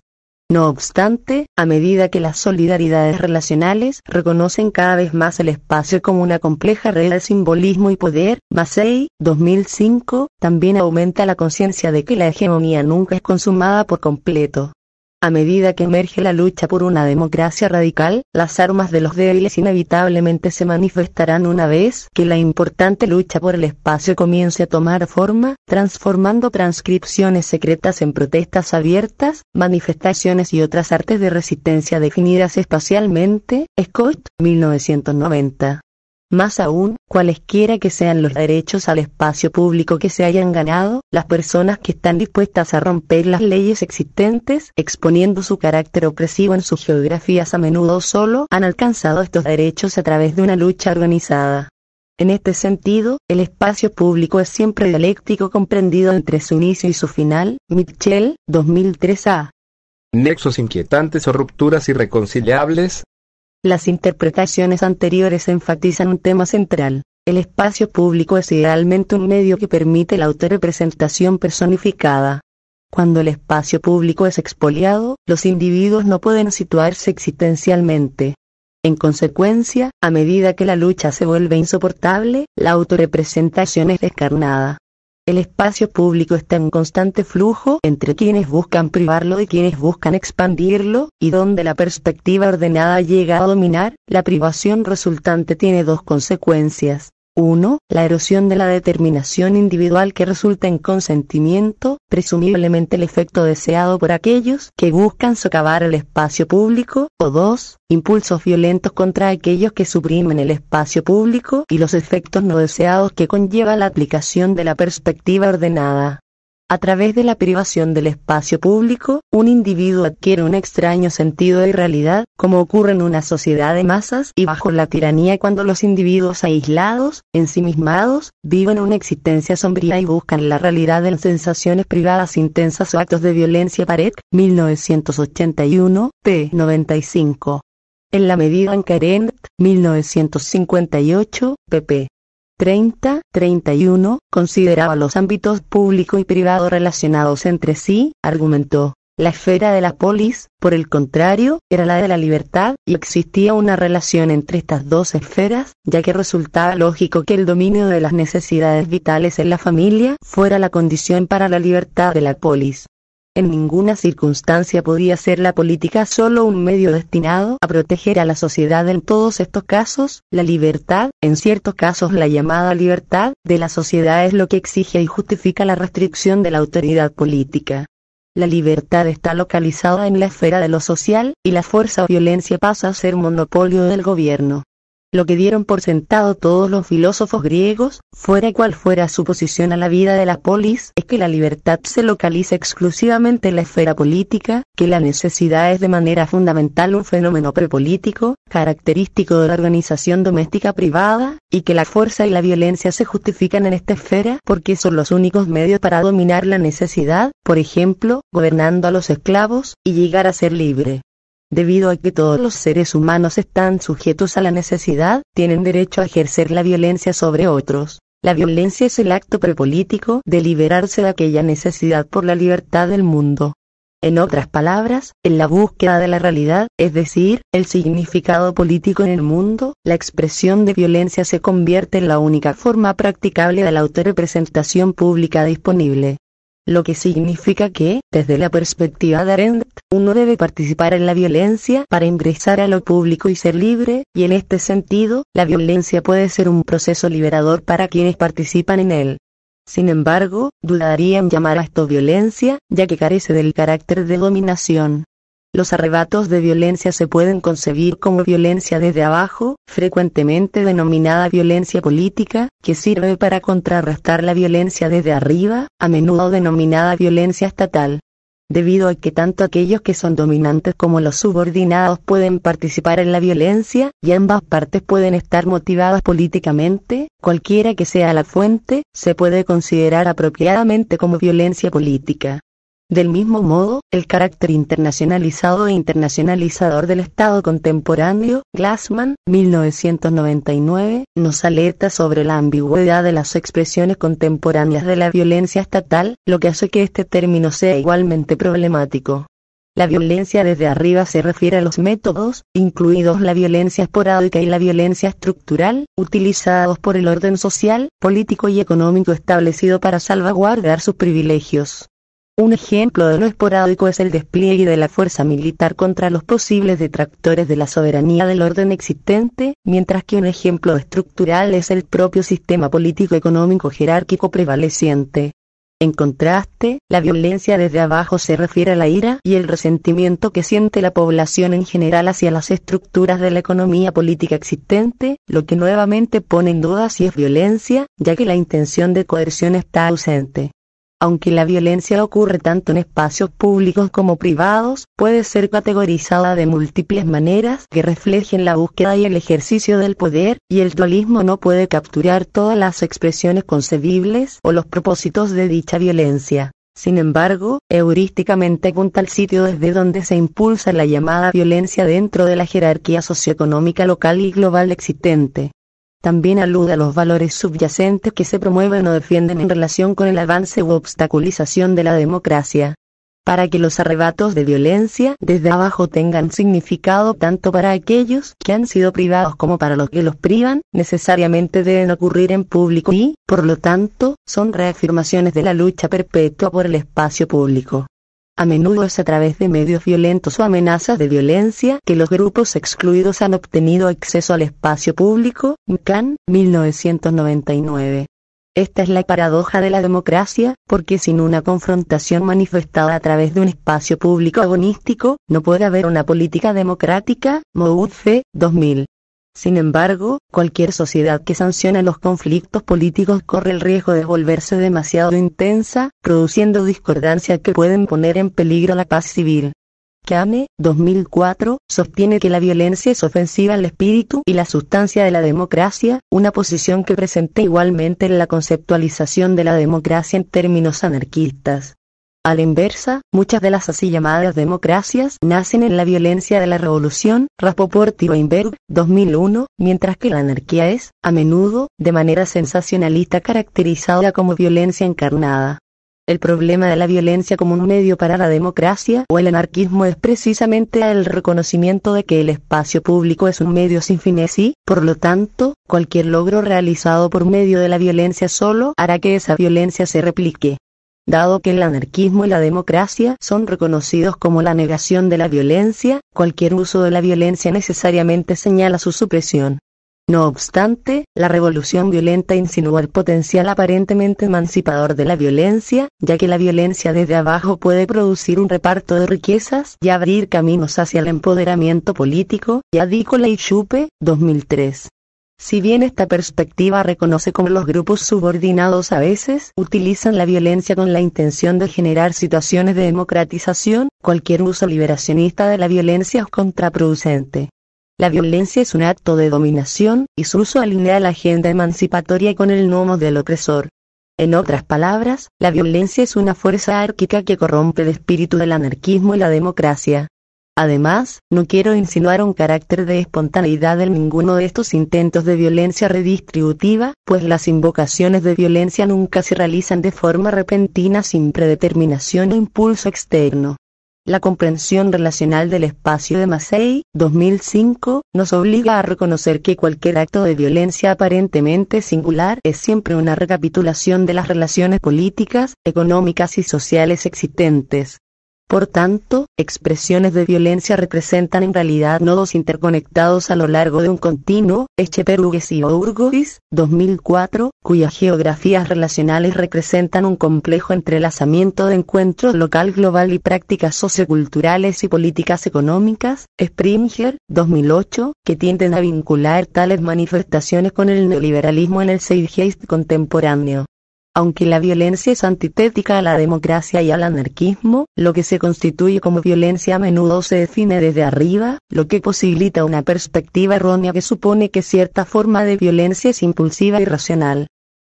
No obstante, a medida que las solidaridades relacionales reconocen cada vez más el espacio como una compleja red de simbolismo y poder, Massey, 2005, también aumenta la conciencia de que la hegemonía nunca es consumada por completo. A medida que emerge la lucha por una democracia radical, las armas de los débiles inevitablemente se manifestarán una vez que la importante lucha por el espacio comience a tomar forma, transformando transcripciones secretas en protestas abiertas, manifestaciones y otras artes de resistencia definidas espacialmente. Scott, 1990. Más aún, cualesquiera que sean los derechos al espacio público que se hayan ganado, las personas que están dispuestas a romper las leyes existentes, exponiendo su carácter opresivo en sus geografías a menudo solo, han alcanzado estos derechos a través de una lucha organizada. En este sentido, el espacio público es siempre dialéctico comprendido entre su inicio y su final. Mitchell, 2003 A. Nexos inquietantes o rupturas irreconciliables, las interpretaciones anteriores enfatizan un tema central. El espacio público es idealmente un medio que permite la autorrepresentación personificada. Cuando el espacio público es expoliado, los individuos no pueden situarse existencialmente. En consecuencia, a medida que la lucha se vuelve insoportable, la autorrepresentación es descarnada. El espacio público está en constante flujo entre quienes buscan privarlo y quienes buscan expandirlo, y donde la perspectiva ordenada llega a dominar, la privación resultante tiene dos consecuencias. 1. La erosión de la determinación individual que resulta en consentimiento, presumiblemente el efecto deseado por aquellos que buscan socavar el espacio público, o 2. Impulsos violentos contra aquellos que suprimen el espacio público y los efectos no deseados que conlleva la aplicación de la perspectiva ordenada. A través de la privación del espacio público, un individuo adquiere un extraño sentido de realidad, como ocurre en una sociedad de masas y bajo la tiranía cuando los individuos aislados, ensimismados, viven una existencia sombría y buscan la realidad en sensaciones privadas intensas o actos de violencia. Pared, 1981, p. 95. En la medida en que Arendt, 1958, pp. 30, 31, consideraba los ámbitos público y privado relacionados entre sí, argumentó. La esfera de la polis, por el contrario, era la de la libertad, y existía una relación entre estas dos esferas, ya que resultaba lógico que el dominio de las necesidades vitales en la familia fuera la condición para la libertad de la polis. En ninguna circunstancia podía ser la política solo un medio destinado a proteger a la sociedad en todos estos casos, la libertad, en ciertos casos la llamada libertad, de la sociedad es lo que exige y justifica la restricción de la autoridad política. La libertad está localizada en la esfera de lo social, y la fuerza o violencia pasa a ser monopolio del gobierno. Lo que dieron por sentado todos los filósofos griegos, fuera cual fuera su posición a la vida de la polis, es que la libertad se localiza exclusivamente en la esfera política, que la necesidad es de manera fundamental un fenómeno prepolítico, característico de la organización doméstica privada, y que la fuerza y la violencia se justifican en esta esfera porque son los únicos medios para dominar la necesidad, por ejemplo, gobernando a los esclavos, y llegar a ser libre. Debido a que todos los seres humanos están sujetos a la necesidad, tienen derecho a ejercer la violencia sobre otros. La violencia es el acto prepolítico de liberarse de aquella necesidad por la libertad del mundo. En otras palabras, en la búsqueda de la realidad, es decir, el significado político en el mundo, la expresión de violencia se convierte en la única forma practicable de la autorrepresentación pública disponible lo que significa que, desde la perspectiva de Arendt, uno debe participar en la violencia para ingresar a lo público y ser libre, y en este sentido, la violencia puede ser un proceso liberador para quienes participan en él. Sin embargo, dudaría en llamar a esto violencia, ya que carece del carácter de dominación. Los arrebatos de violencia se pueden concebir como violencia desde abajo, frecuentemente denominada violencia política, que sirve para contrarrestar la violencia desde arriba, a menudo denominada violencia estatal. Debido a que tanto aquellos que son dominantes como los subordinados pueden participar en la violencia, y ambas partes pueden estar motivadas políticamente, cualquiera que sea la fuente, se puede considerar apropiadamente como violencia política. Del mismo modo, el carácter internacionalizado e internacionalizador del Estado contemporáneo, Glassman, 1999, nos alerta sobre la ambigüedad de las expresiones contemporáneas de la violencia estatal, lo que hace que este término sea igualmente problemático. La violencia desde arriba se refiere a los métodos, incluidos la violencia esporádica y la violencia estructural, utilizados por el orden social, político y económico establecido para salvaguardar sus privilegios. Un ejemplo de lo esporádico es el despliegue de la fuerza militar contra los posibles detractores de la soberanía del orden existente, mientras que un ejemplo estructural es el propio sistema político-económico jerárquico prevaleciente. En contraste, la violencia desde abajo se refiere a la ira y el resentimiento que siente la población en general hacia las estructuras de la economía política existente, lo que nuevamente pone en duda si es violencia, ya que la intención de coerción está ausente. Aunque la violencia ocurre tanto en espacios públicos como privados, puede ser categorizada de múltiples maneras que reflejen la búsqueda y el ejercicio del poder, y el dualismo no puede capturar todas las expresiones concebibles o los propósitos de dicha violencia. Sin embargo, heurísticamente apunta al sitio desde donde se impulsa la llamada violencia dentro de la jerarquía socioeconómica local y global existente. También alude a los valores subyacentes que se promueven o defienden en relación con el avance u obstaculización de la democracia. para que los arrebatos de violencia desde abajo tengan significado tanto para aquellos que han sido privados como para los que los privan, necesariamente deben ocurrir en público y, por lo tanto, son reafirmaciones de la lucha perpetua por el espacio público. A menudo es a través de medios violentos o amenazas de violencia que los grupos excluidos han obtenido acceso al espacio público. McCann, 1999. Esta es la paradoja de la democracia, porque sin una confrontación manifestada a través de un espacio público agonístico, no puede haber una política democrática. Moutfe, 2000. Sin embargo, cualquier sociedad que sancione los conflictos políticos corre el riesgo de volverse demasiado intensa, produciendo discordancias que pueden poner en peligro la paz civil. Kame, 2004, sostiene que la violencia es ofensiva al espíritu y la sustancia de la democracia, una posición que presenta igualmente en la conceptualización de la democracia en términos anarquistas. A la inversa, muchas de las así llamadas democracias nacen en la violencia de la revolución, Rapoport y Weinberg, 2001, mientras que la anarquía es, a menudo, de manera sensacionalista caracterizada como violencia encarnada. El problema de la violencia como un medio para la democracia o el anarquismo es precisamente el reconocimiento de que el espacio público es un medio sin fines y, por lo tanto, cualquier logro realizado por medio de la violencia solo hará que esa violencia se replique dado que el anarquismo y la democracia son reconocidos como la negación de la violencia, cualquier uso de la violencia necesariamente señala su supresión. No obstante, la revolución violenta insinúa el potencial aparentemente emancipador de la violencia, ya que la violencia desde abajo puede producir un reparto de riquezas y abrir caminos hacia el empoderamiento político. Yadícola y Chupe, 2003. Si bien esta perspectiva reconoce cómo los grupos subordinados a veces utilizan la violencia con la intención de generar situaciones de democratización, cualquier uso liberacionista de la violencia es contraproducente. La violencia es un acto de dominación, y su uso alinea la agenda emancipatoria con el nuevo modelo opresor. En otras palabras, la violencia es una fuerza árquica que corrompe el espíritu del anarquismo y la democracia. Además, no quiero insinuar un carácter de espontaneidad en ninguno de estos intentos de violencia redistributiva, pues las invocaciones de violencia nunca se realizan de forma repentina sin predeterminación o impulso externo. La comprensión relacional del espacio de Massey, 2005, nos obliga a reconocer que cualquier acto de violencia aparentemente singular es siempre una recapitulación de las relaciones políticas, económicas y sociales existentes. Por tanto, expresiones de violencia representan en realidad nodos interconectados a lo largo de un continuo, Echeperugues y Ourgois, 2004, cuyas geografías relacionales representan un complejo entrelazamiento de encuentro local global y prácticas socioculturales y políticas económicas, Springer, 2008, que tienden a vincular tales manifestaciones con el neoliberalismo en el Zeitgeist contemporáneo. Aunque la violencia es antitética a la democracia y al anarquismo, lo que se constituye como violencia a menudo se define desde arriba, lo que posibilita una perspectiva errónea que supone que cierta forma de violencia es impulsiva y racional.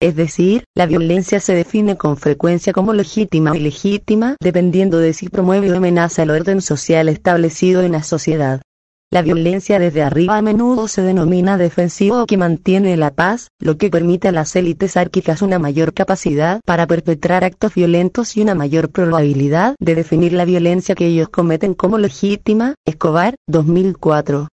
Es decir, la violencia se define con frecuencia como legítima o ilegítima, dependiendo de si promueve o amenaza el orden social establecido en la sociedad. La violencia desde arriba a menudo se denomina defensivo o que mantiene la paz, lo que permite a las élites árquicas una mayor capacidad para perpetrar actos violentos y una mayor probabilidad de definir la violencia que ellos cometen como legítima. Escobar, 2004.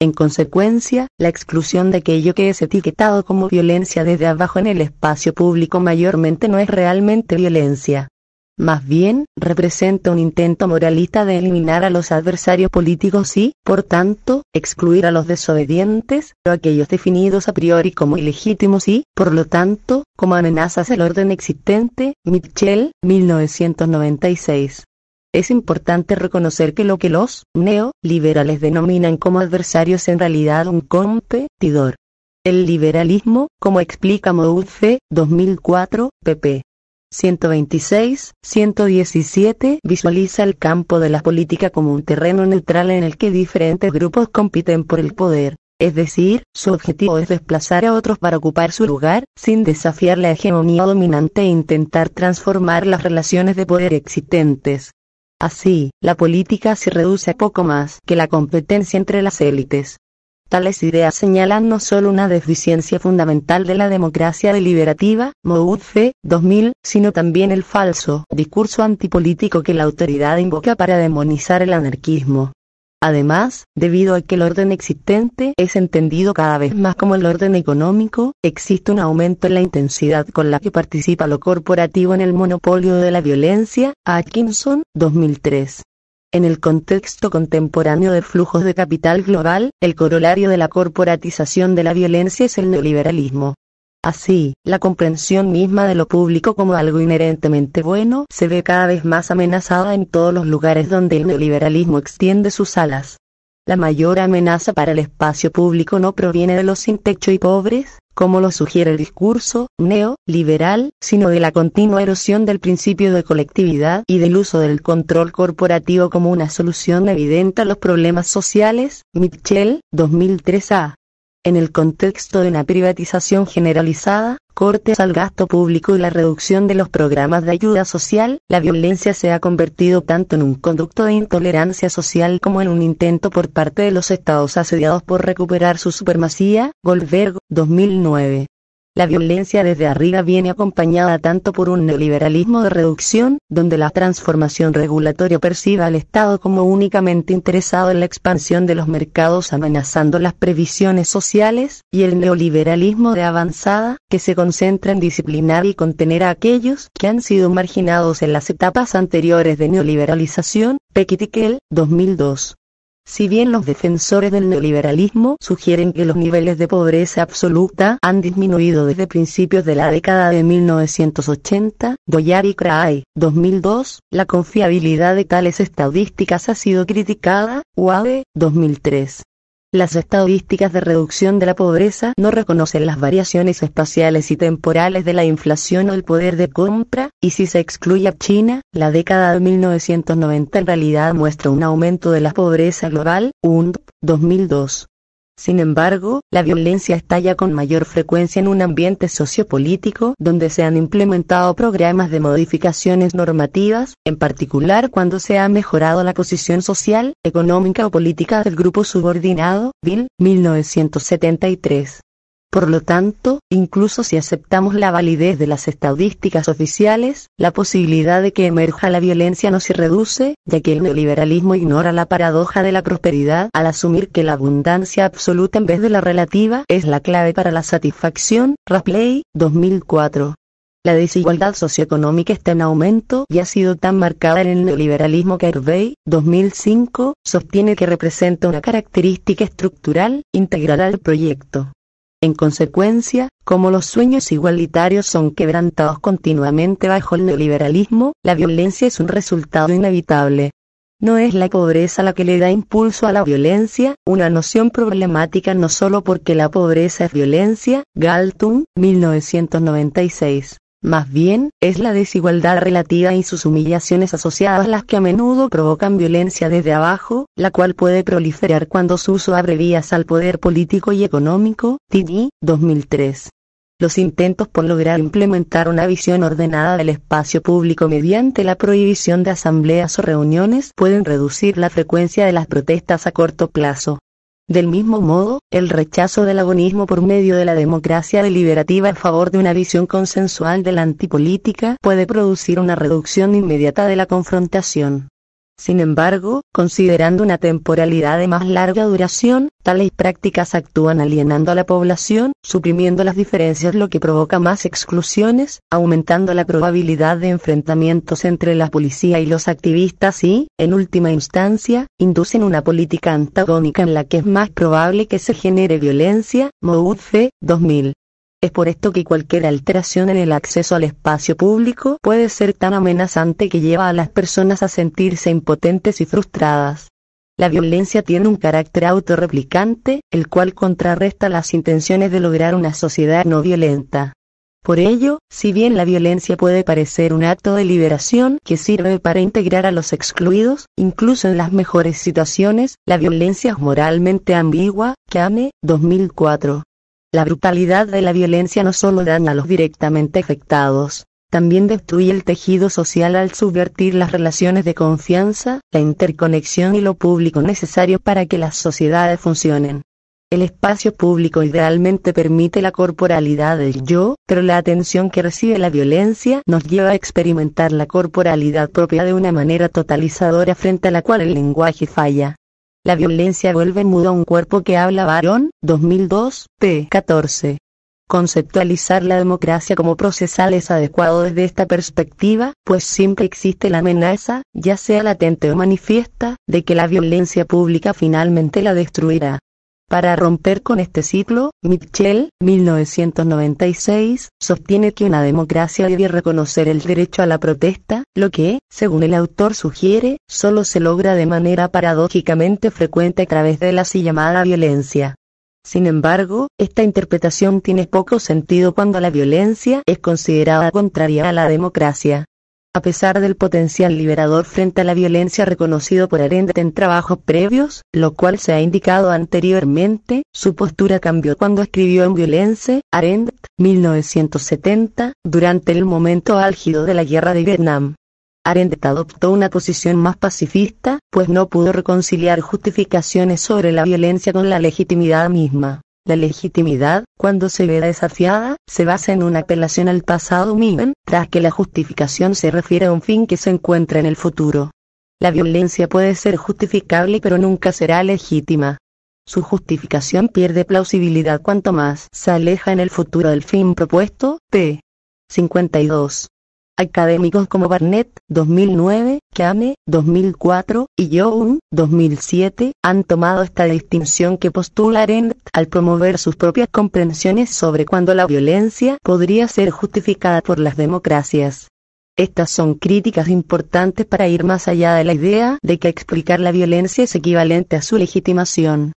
En consecuencia, la exclusión de aquello que es etiquetado como violencia desde abajo en el espacio público mayormente no es realmente violencia. Más bien, representa un intento moralista de eliminar a los adversarios políticos y, por tanto, excluir a los desobedientes, o aquellos definidos a priori como ilegítimos y, por lo tanto, como amenazas al orden existente. Mitchell, 1996. Es importante reconocer que lo que los neoliberales denominan como adversarios en realidad un competidor. El liberalismo, como explica Moutfe, 2004, pp. 126, 117 visualiza el campo de la política como un terreno neutral en el que diferentes grupos compiten por el poder. Es decir, su objetivo es desplazar a otros para ocupar su lugar, sin desafiar la hegemonía dominante e intentar transformar las relaciones de poder existentes. Así, la política se reduce a poco más que la competencia entre las élites. Tales ideas señalan no solo una deficiencia fundamental de la democracia deliberativa, Moudfe, 2000, sino también el falso discurso antipolítico que la autoridad invoca para demonizar el anarquismo. Además, debido a que el orden existente es entendido cada vez más como el orden económico, existe un aumento en la intensidad con la que participa lo corporativo en el monopolio de la violencia, Atkinson, 2003. En el contexto contemporáneo de flujos de capital global, el corolario de la corporatización de la violencia es el neoliberalismo. Así, la comprensión misma de lo público como algo inherentemente bueno se ve cada vez más amenazada en todos los lugares donde el neoliberalismo extiende sus alas. La mayor amenaza para el espacio público no proviene de los sin techo y pobres, como lo sugiere el discurso neoliberal, sino de la continua erosión del principio de colectividad y del uso del control corporativo como una solución evidente a los problemas sociales. Mitchell, 2003a. En el contexto de una privatización generalizada, cortes al gasto público y la reducción de los programas de ayuda social, la violencia se ha convertido tanto en un conducto de intolerancia social como en un intento por parte de los estados asediados por recuperar su supremacía. Goldberg, 2009. La violencia desde arriba viene acompañada tanto por un neoliberalismo de reducción, donde la transformación regulatoria percibe al Estado como únicamente interesado en la expansión de los mercados amenazando las previsiones sociales, y el neoliberalismo de avanzada, que se concentra en disciplinar y contener a aquellos que han sido marginados en las etapas anteriores de neoliberalización. Pekitikel, 2002. Si bien los defensores del neoliberalismo sugieren que los niveles de pobreza absoluta han disminuido desde principios de la década de 1980, Doyar y Cray, 2002, la confiabilidad de tales estadísticas ha sido criticada, UADE, 2003. Las estadísticas de reducción de la pobreza no reconocen las variaciones espaciales y temporales de la inflación o el poder de compra, y si se excluye a China, la década de 1990 en realidad muestra un aumento de la pobreza global, UNDP, 2002. Sin embargo, la violencia estalla con mayor frecuencia en un ambiente sociopolítico donde se han implementado programas de modificaciones normativas, en particular cuando se ha mejorado la posición social, económica o política del grupo subordinado, Bill, 1973. Por lo tanto, incluso si aceptamos la validez de las estadísticas oficiales, la posibilidad de que emerja la violencia no se reduce, ya que el neoliberalismo ignora la paradoja de la prosperidad al asumir que la abundancia absoluta en vez de la relativa es la clave para la satisfacción. Rapley, 2004. La desigualdad socioeconómica está en aumento y ha sido tan marcada en el neoliberalismo que Hervey, 2005, sostiene que representa una característica estructural, integral al proyecto. En consecuencia, como los sueños igualitarios son quebrantados continuamente bajo el neoliberalismo, la violencia es un resultado inevitable. No es la pobreza la que le da impulso a la violencia, una noción problemática no solo porque la pobreza es violencia, Galtung, 1996. Más bien, es la desigualdad relativa y sus humillaciones asociadas las que a menudo provocan violencia desde abajo, la cual puede proliferar cuando su uso abre vías al poder político y económico. TD, 2003. Los intentos por lograr implementar una visión ordenada del espacio público mediante la prohibición de asambleas o reuniones pueden reducir la frecuencia de las protestas a corto plazo. Del mismo modo, el rechazo del agonismo por medio de la democracia deliberativa a favor de una visión consensual de la antipolítica puede producir una reducción inmediata de la confrontación. Sin embargo, considerando una temporalidad de más larga duración, tales prácticas actúan alienando a la población, suprimiendo las diferencias lo que provoca más exclusiones, aumentando la probabilidad de enfrentamientos entre la policía y los activistas y, en última instancia, inducen una política antagónica en la que es más probable que se genere violencia. Moudfe, 2000. Es por esto que cualquier alteración en el acceso al espacio público puede ser tan amenazante que lleva a las personas a sentirse impotentes y frustradas. La violencia tiene un carácter autorreplicante, el cual contrarresta las intenciones de lograr una sociedad no violenta. Por ello, si bien la violencia puede parecer un acto de liberación que sirve para integrar a los excluidos, incluso en las mejores situaciones, la violencia es moralmente ambigua. Kame, 2004. La brutalidad de la violencia no solo daña a los directamente afectados, también destruye el tejido social al subvertir las relaciones de confianza, la interconexión y lo público necesario para que las sociedades funcionen. El espacio público idealmente permite la corporalidad del yo, pero la atención que recibe la violencia nos lleva a experimentar la corporalidad propia de una manera totalizadora frente a la cual el lenguaje falla. La violencia vuelve mudo a un cuerpo que habla varón, 2002, p. 14. Conceptualizar la democracia como procesal es adecuado desde esta perspectiva, pues siempre existe la amenaza, ya sea latente o manifiesta, de que la violencia pública finalmente la destruirá. Para romper con este ciclo, Mitchell, 1996, sostiene que una democracia debe reconocer el derecho a la protesta, lo que, según el autor sugiere, solo se logra de manera paradójicamente frecuente a través de la así llamada violencia. Sin embargo, esta interpretación tiene poco sentido cuando la violencia es considerada contraria a la democracia. A pesar del potencial liberador frente a la violencia reconocido por Arendt en trabajos previos, lo cual se ha indicado anteriormente, su postura cambió cuando escribió en Violence, Arendt, 1970, durante el momento álgido de la guerra de Vietnam. Arendt adoptó una posición más pacifista, pues no pudo reconciliar justificaciones sobre la violencia con la legitimidad misma. La legitimidad, cuando se ve desafiada, se basa en una apelación al pasado mismo, tras que la justificación se refiere a un fin que se encuentra en el futuro. La violencia puede ser justificable pero nunca será legítima. Su justificación pierde plausibilidad cuanto más se aleja en el futuro del fin propuesto, p. 52. Académicos como Barnett, 2009, Kame, 2004, y Young, 2007, han tomado esta distinción que postula Arendt al promover sus propias comprensiones sobre cuándo la violencia podría ser justificada por las democracias. Estas son críticas importantes para ir más allá de la idea de que explicar la violencia es equivalente a su legitimación.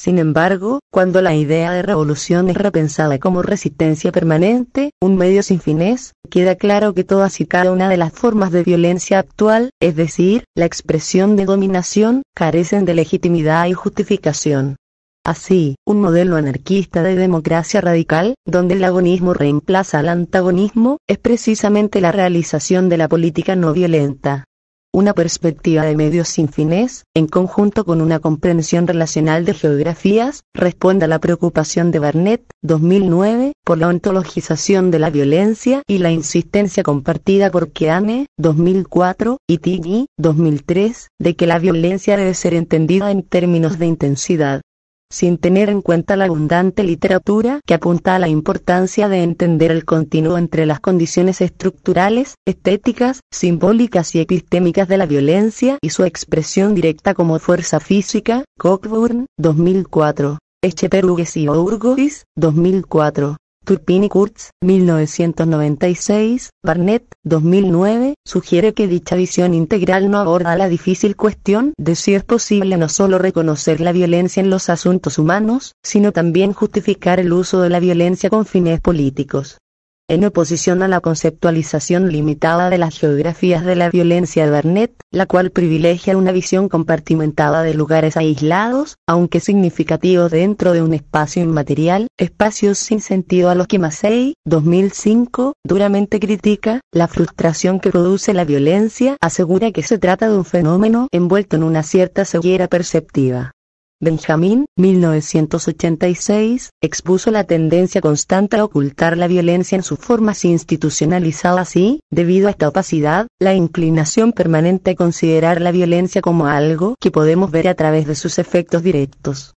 Sin embargo, cuando la idea de revolución es repensada como resistencia permanente, un medio sin fines, queda claro que todas y cada una de las formas de violencia actual, es decir, la expresión de dominación, carecen de legitimidad y justificación. Así, un modelo anarquista de democracia radical, donde el agonismo reemplaza al antagonismo, es precisamente la realización de la política no violenta. Una perspectiva de medios sin fines, en conjunto con una comprensión relacional de geografías, responde a la preocupación de Barnett, 2009, por la ontologización de la violencia y la insistencia compartida por Keane, 2004, y Tiggy, 2003, de que la violencia debe ser entendida en términos de intensidad sin tener en cuenta la abundante literatura que apunta a la importancia de entender el continuo entre las condiciones estructurales, estéticas, simbólicas y epistémicas de la violencia y su expresión directa como fuerza física, Cockburn, 2004. Echeperugues y Ourgois, 2004. Turpin y Kurtz, 1996, Barnett, 2009, sugiere que dicha visión integral no aborda la difícil cuestión de si es posible no solo reconocer la violencia en los asuntos humanos, sino también justificar el uso de la violencia con fines políticos en oposición a la conceptualización limitada de las geografías de la violencia de Barnett, la cual privilegia una visión compartimentada de lugares aislados, aunque significativos dentro de un espacio inmaterial, espacios sin sentido a los que Massey, 2005, duramente critica, la frustración que produce la violencia, asegura que se trata de un fenómeno envuelto en una cierta ceguera perceptiva. Benjamin, 1986, expuso la tendencia constante a ocultar la violencia en sus formas institucionalizadas y, debido a esta opacidad, la inclinación permanente a considerar la violencia como algo que podemos ver a través de sus efectos directos.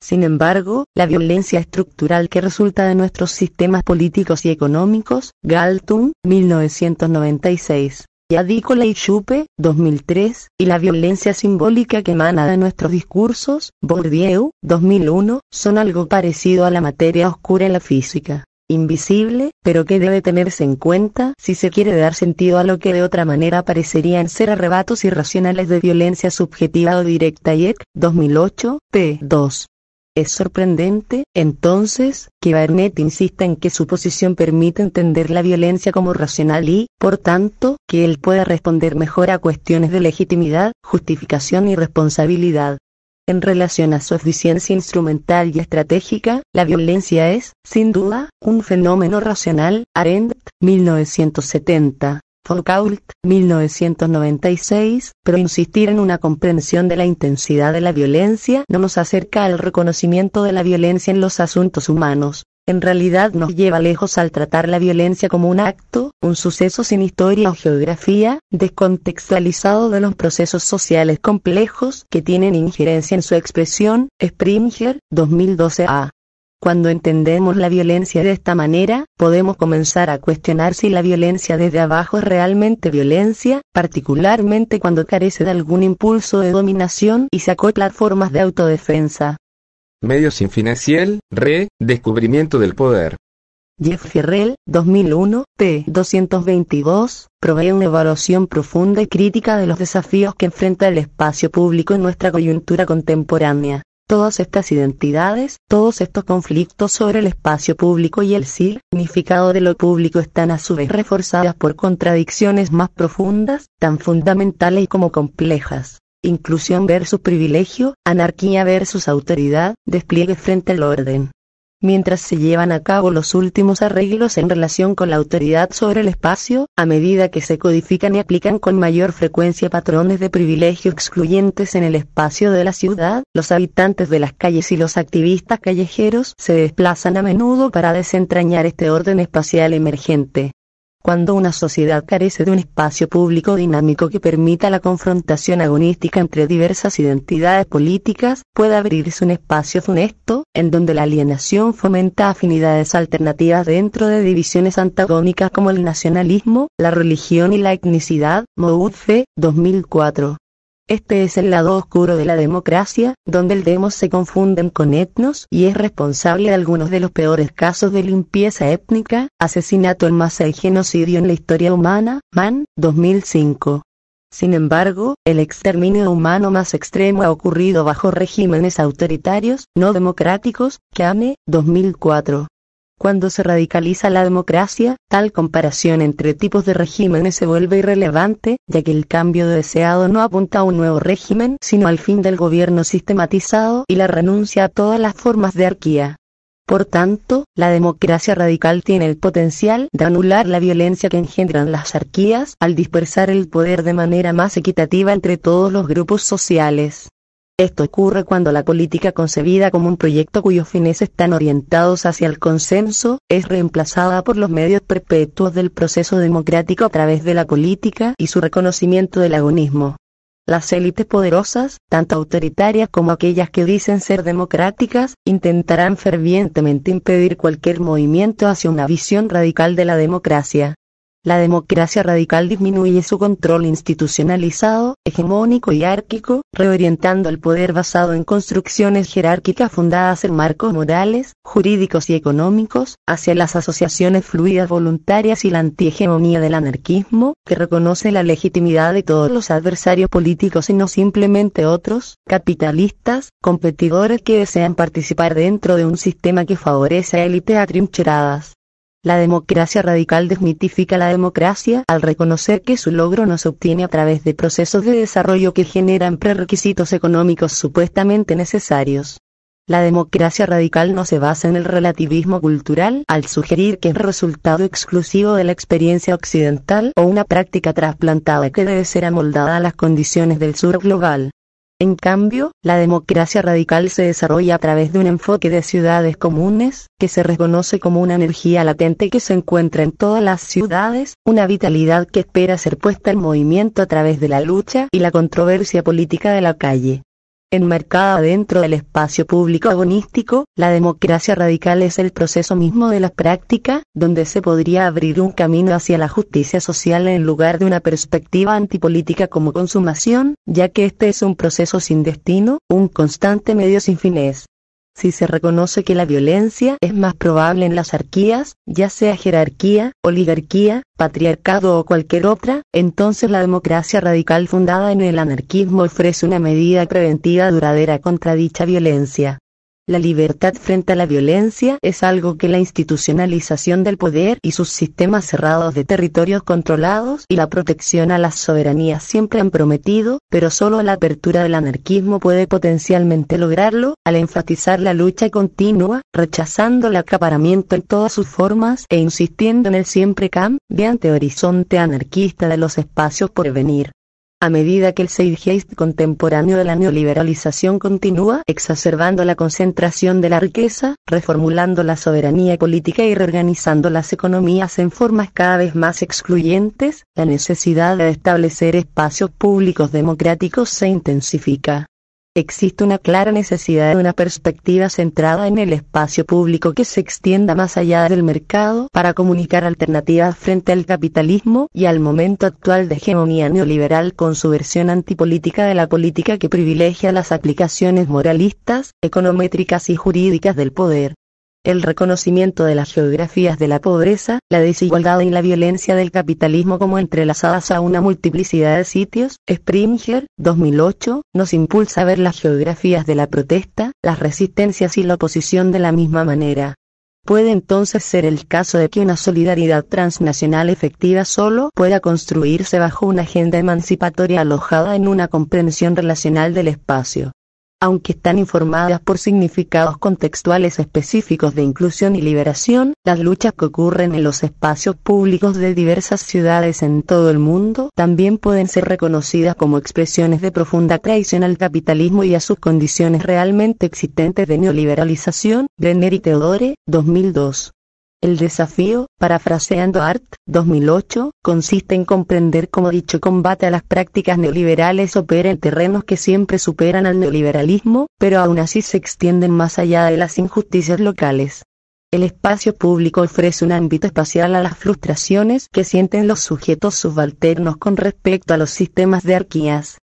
Sin embargo, la violencia estructural que resulta de nuestros sistemas políticos y económicos, Galtung, 1996, Yadícola y Chupe, 2003, y la violencia simbólica que emana de nuestros discursos, Bourdieu, 2001, son algo parecido a la materia oscura en la física. Invisible, pero que debe tenerse en cuenta si se quiere dar sentido a lo que de otra manera parecerían ser arrebatos irracionales de violencia subjetiva o directa. YEC, 2008, p. 2. Es sorprendente, entonces, que Barnett insista en que su posición permite entender la violencia como racional y, por tanto, que él pueda responder mejor a cuestiones de legitimidad, justificación y responsabilidad. En relación a su eficiencia instrumental y estratégica, la violencia es, sin duda, un fenómeno racional. Arendt, 1970. Foucault, 1996, pero insistir en una comprensión de la intensidad de la violencia no nos acerca al reconocimiento de la violencia en los asuntos humanos. En realidad nos lleva lejos al tratar la violencia como un acto, un suceso sin historia o geografía, descontextualizado de los procesos sociales complejos que tienen injerencia en su expresión. Springer, 2012 a. Cuando entendemos la violencia de esta manera, podemos comenzar a cuestionar si la violencia desde abajo es realmente violencia, particularmente cuando carece de algún impulso de dominación y se acopla formas de autodefensa. Medios sin financiel, re, descubrimiento del poder. Jeff Ferrell, 2001, p. 222, provee una evaluación profunda y crítica de los desafíos que enfrenta el espacio público en nuestra coyuntura contemporánea. Todas estas identidades, todos estos conflictos sobre el espacio público y el significado de lo público están a su vez reforzadas por contradicciones más profundas, tan fundamentales como complejas. Inclusión versus privilegio, anarquía versus autoridad, despliegue frente al orden mientras se llevan a cabo los últimos arreglos en relación con la autoridad sobre el espacio, a medida que se codifican y aplican con mayor frecuencia patrones de privilegio excluyentes en el espacio de la ciudad, los habitantes de las calles y los activistas callejeros se desplazan a menudo para desentrañar este orden espacial emergente. Cuando una sociedad carece de un espacio público dinámico que permita la confrontación agonística entre diversas identidades políticas, puede abrirse un espacio funesto, en donde la alienación fomenta afinidades alternativas dentro de divisiones antagónicas como el nacionalismo, la religión y la etnicidad. Moudfe, 2004. Este es el lado oscuro de la democracia, donde el demos se confunden con etnos y es responsable de algunos de los peores casos de limpieza étnica, asesinato en masa y genocidio en la historia humana, Man, 2005. Sin embargo, el exterminio humano más extremo ha ocurrido bajo regímenes autoritarios, no democráticos, Kame, 2004. Cuando se radicaliza la democracia, tal comparación entre tipos de regímenes se vuelve irrelevante, ya que el cambio deseado no apunta a un nuevo régimen, sino al fin del gobierno sistematizado y la renuncia a todas las formas de arquía. Por tanto, la democracia radical tiene el potencial de anular la violencia que engendran las arquías al dispersar el poder de manera más equitativa entre todos los grupos sociales. Esto ocurre cuando la política concebida como un proyecto cuyos fines están orientados hacia el consenso, es reemplazada por los medios perpetuos del proceso democrático a través de la política y su reconocimiento del agonismo. Las élites poderosas, tanto autoritarias como aquellas que dicen ser democráticas, intentarán fervientemente impedir cualquier movimiento hacia una visión radical de la democracia. La democracia radical disminuye su control institucionalizado, hegemónico y árquico, reorientando el poder basado en construcciones jerárquicas fundadas en marcos morales, jurídicos y económicos, hacia las asociaciones fluidas voluntarias y la antihegemonía del anarquismo, que reconoce la legitimidad de todos los adversarios políticos y no simplemente otros, capitalistas, competidores que desean participar dentro de un sistema que favorece a élites atrincheradas. La democracia radical desmitifica la democracia al reconocer que su logro no se obtiene a través de procesos de desarrollo que generan prerequisitos económicos supuestamente necesarios. La democracia radical no se basa en el relativismo cultural al sugerir que es resultado exclusivo de la experiencia occidental o una práctica trasplantada que debe ser amoldada a las condiciones del sur global. En cambio, la democracia radical se desarrolla a través de un enfoque de ciudades comunes, que se reconoce como una energía latente que se encuentra en todas las ciudades, una vitalidad que espera ser puesta en movimiento a través de la lucha y la controversia política de la calle. Enmarcada dentro del espacio público agonístico, la democracia radical es el proceso mismo de la práctica, donde se podría abrir un camino hacia la justicia social en lugar de una perspectiva antipolítica como consumación, ya que este es un proceso sin destino, un constante medio sin fines. Si se reconoce que la violencia es más probable en las arquías, ya sea jerarquía, oligarquía, patriarcado o cualquier otra, entonces la democracia radical fundada en el anarquismo ofrece una medida preventiva duradera contra dicha violencia. La libertad frente a la violencia es algo que la institucionalización del poder y sus sistemas cerrados de territorios controlados y la protección a las soberanías siempre han prometido, pero solo la apertura del anarquismo puede potencialmente lograrlo, al enfatizar la lucha continua, rechazando el acaparamiento en todas sus formas e insistiendo en el siempre cambiante horizonte anarquista de los espacios por venir. A medida que el zeitgeist contemporáneo de la neoliberalización continúa exacerbando la concentración de la riqueza, reformulando la soberanía política y reorganizando las economías en formas cada vez más excluyentes, la necesidad de establecer espacios públicos democráticos se intensifica. Existe una clara necesidad de una perspectiva centrada en el espacio público que se extienda más allá del mercado para comunicar alternativas frente al capitalismo y al momento actual de hegemonía neoliberal con su versión antipolítica de la política que privilegia las aplicaciones moralistas, econométricas y jurídicas del poder el reconocimiento de las geografías de la pobreza, la desigualdad y la violencia del capitalismo como entrelazadas a una multiplicidad de sitios, Springer, 2008, nos impulsa a ver las geografías de la protesta, las resistencias y la oposición de la misma manera. Puede entonces ser el caso de que una solidaridad transnacional efectiva solo pueda construirse bajo una agenda emancipatoria alojada en una comprensión relacional del espacio aunque están informadas por significados contextuales específicos de inclusión y liberación, las luchas que ocurren en los espacios públicos de diversas ciudades en todo el mundo también pueden ser reconocidas como expresiones de profunda traición al capitalismo y a sus condiciones realmente existentes de neoliberalización. Brenner y Teodore, 2002. El desafío, parafraseando Art, 2008, consiste en comprender cómo dicho combate a las prácticas neoliberales opera en terrenos que siempre superan al neoliberalismo, pero aún así se extienden más allá de las injusticias locales. El espacio público ofrece un ámbito espacial a las frustraciones que sienten los sujetos subalternos con respecto a los sistemas de arquías.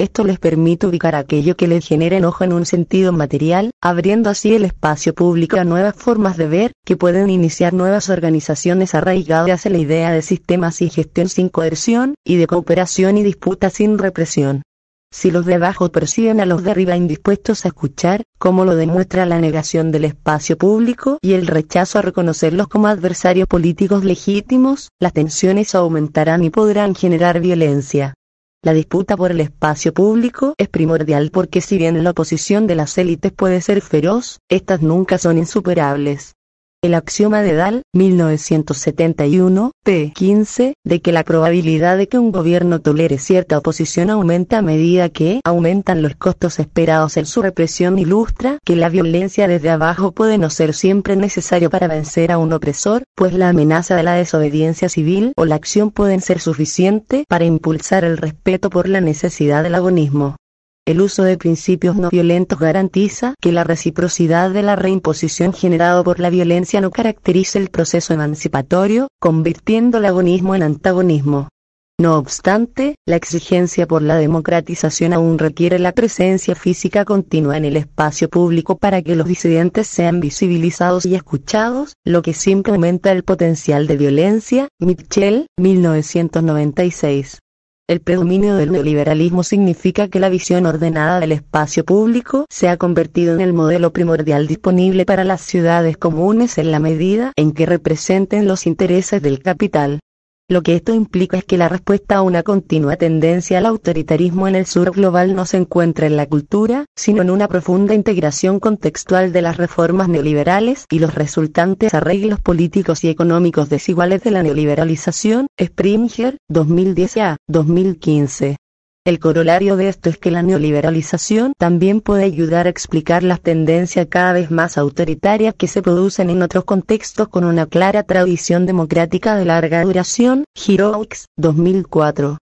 Esto les permite ubicar aquello que les genera enojo en un sentido material, abriendo así el espacio público a nuevas formas de ver, que pueden iniciar nuevas organizaciones arraigadas a la idea de sistemas y gestión sin coerción, y de cooperación y disputa sin represión. Si los de abajo perciben a los de arriba indispuestos a escuchar, como lo demuestra la negación del espacio público y el rechazo a reconocerlos como adversarios políticos legítimos, las tensiones aumentarán y podrán generar violencia. La disputa por el espacio público es primordial porque si bien la oposición de las élites puede ser feroz, estas nunca son insuperables. El axioma de Dahl, 1971, p. 15, de que la probabilidad de que un gobierno tolere cierta oposición aumenta a medida que aumentan los costos esperados en su represión ilustra que la violencia desde abajo puede no ser siempre necesario para vencer a un opresor, pues la amenaza de la desobediencia civil o la acción pueden ser suficiente para impulsar el respeto por la necesidad del agonismo. El uso de principios no violentos garantiza que la reciprocidad de la reimposición generado por la violencia no caracterice el proceso emancipatorio, convirtiendo el agonismo en antagonismo. No obstante, la exigencia por la democratización aún requiere la presencia física continua en el espacio público para que los disidentes sean visibilizados y escuchados, lo que siempre aumenta el potencial de violencia. Mitchell, 1996. El predominio del neoliberalismo significa que la visión ordenada del espacio público se ha convertido en el modelo primordial disponible para las ciudades comunes en la medida en que representen los intereses del capital. Lo que esto implica es que la respuesta a una continua tendencia al autoritarismo en el sur global no se encuentra en la cultura, sino en una profunda integración contextual de las reformas neoliberales y los resultantes arreglos políticos y económicos desiguales de la neoliberalización. Springer, 2010 a 2015. El corolario de esto es que la neoliberalización también puede ayudar a explicar las tendencias cada vez más autoritarias que se producen en otros contextos con una clara tradición democrática de larga duración. Giroux, 2004.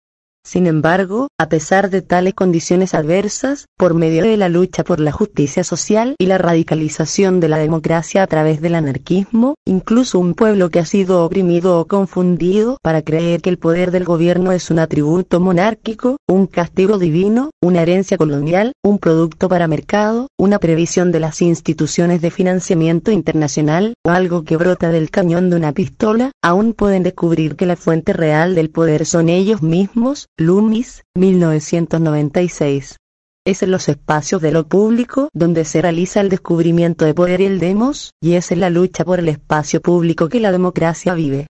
Sin embargo, a pesar de tales condiciones adversas, por medio de la lucha por la justicia social y la radicalización de la democracia a través del anarquismo, incluso un pueblo que ha sido oprimido o confundido para creer que el poder del gobierno es un atributo monárquico, un castigo divino, una herencia colonial, un producto para mercado, una previsión de las instituciones de financiamiento internacional, o algo que brota del cañón de una pistola, aún pueden descubrir que la fuente real del poder son ellos mismos, Loomis, 1996. es en los espacios de lo público donde se realiza el descubrimiento de poder y el demos, y es en la lucha por el espacio público que la democracia vive.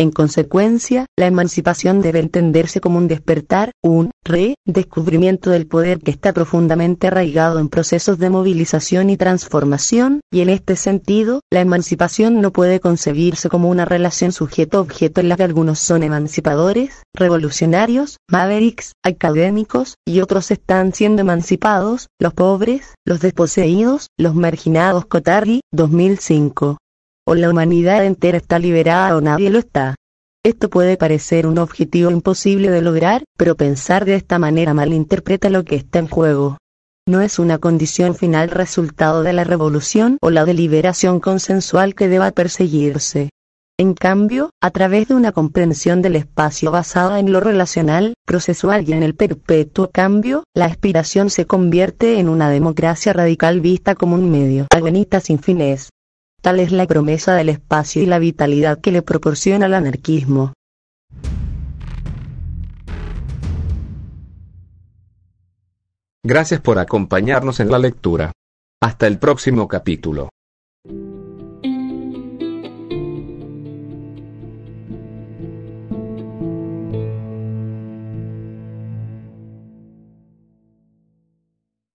En consecuencia, la emancipación debe entenderse como un despertar, un re-descubrimiento del poder que está profundamente arraigado en procesos de movilización y transformación, y en este sentido, la emancipación no puede concebirse como una relación sujeto-objeto en la que algunos son emancipadores, revolucionarios, mavericks, académicos, y otros están siendo emancipados, los pobres, los desposeídos, los marginados Cotarri, 2005 o la humanidad entera está liberada o nadie lo está. Esto puede parecer un objetivo imposible de lograr, pero pensar de esta manera malinterpreta lo que está en juego. No es una condición final resultado de la revolución o la deliberación consensual que deba perseguirse. En cambio, a través de una comprensión del espacio basada en lo relacional, procesual y en el perpetuo cambio, la aspiración se convierte en una democracia radical vista como un medio agonista sin fines. Tal es la promesa del espacio y la vitalidad que le proporciona el anarquismo. Gracias por acompañarnos en la lectura. Hasta el próximo capítulo.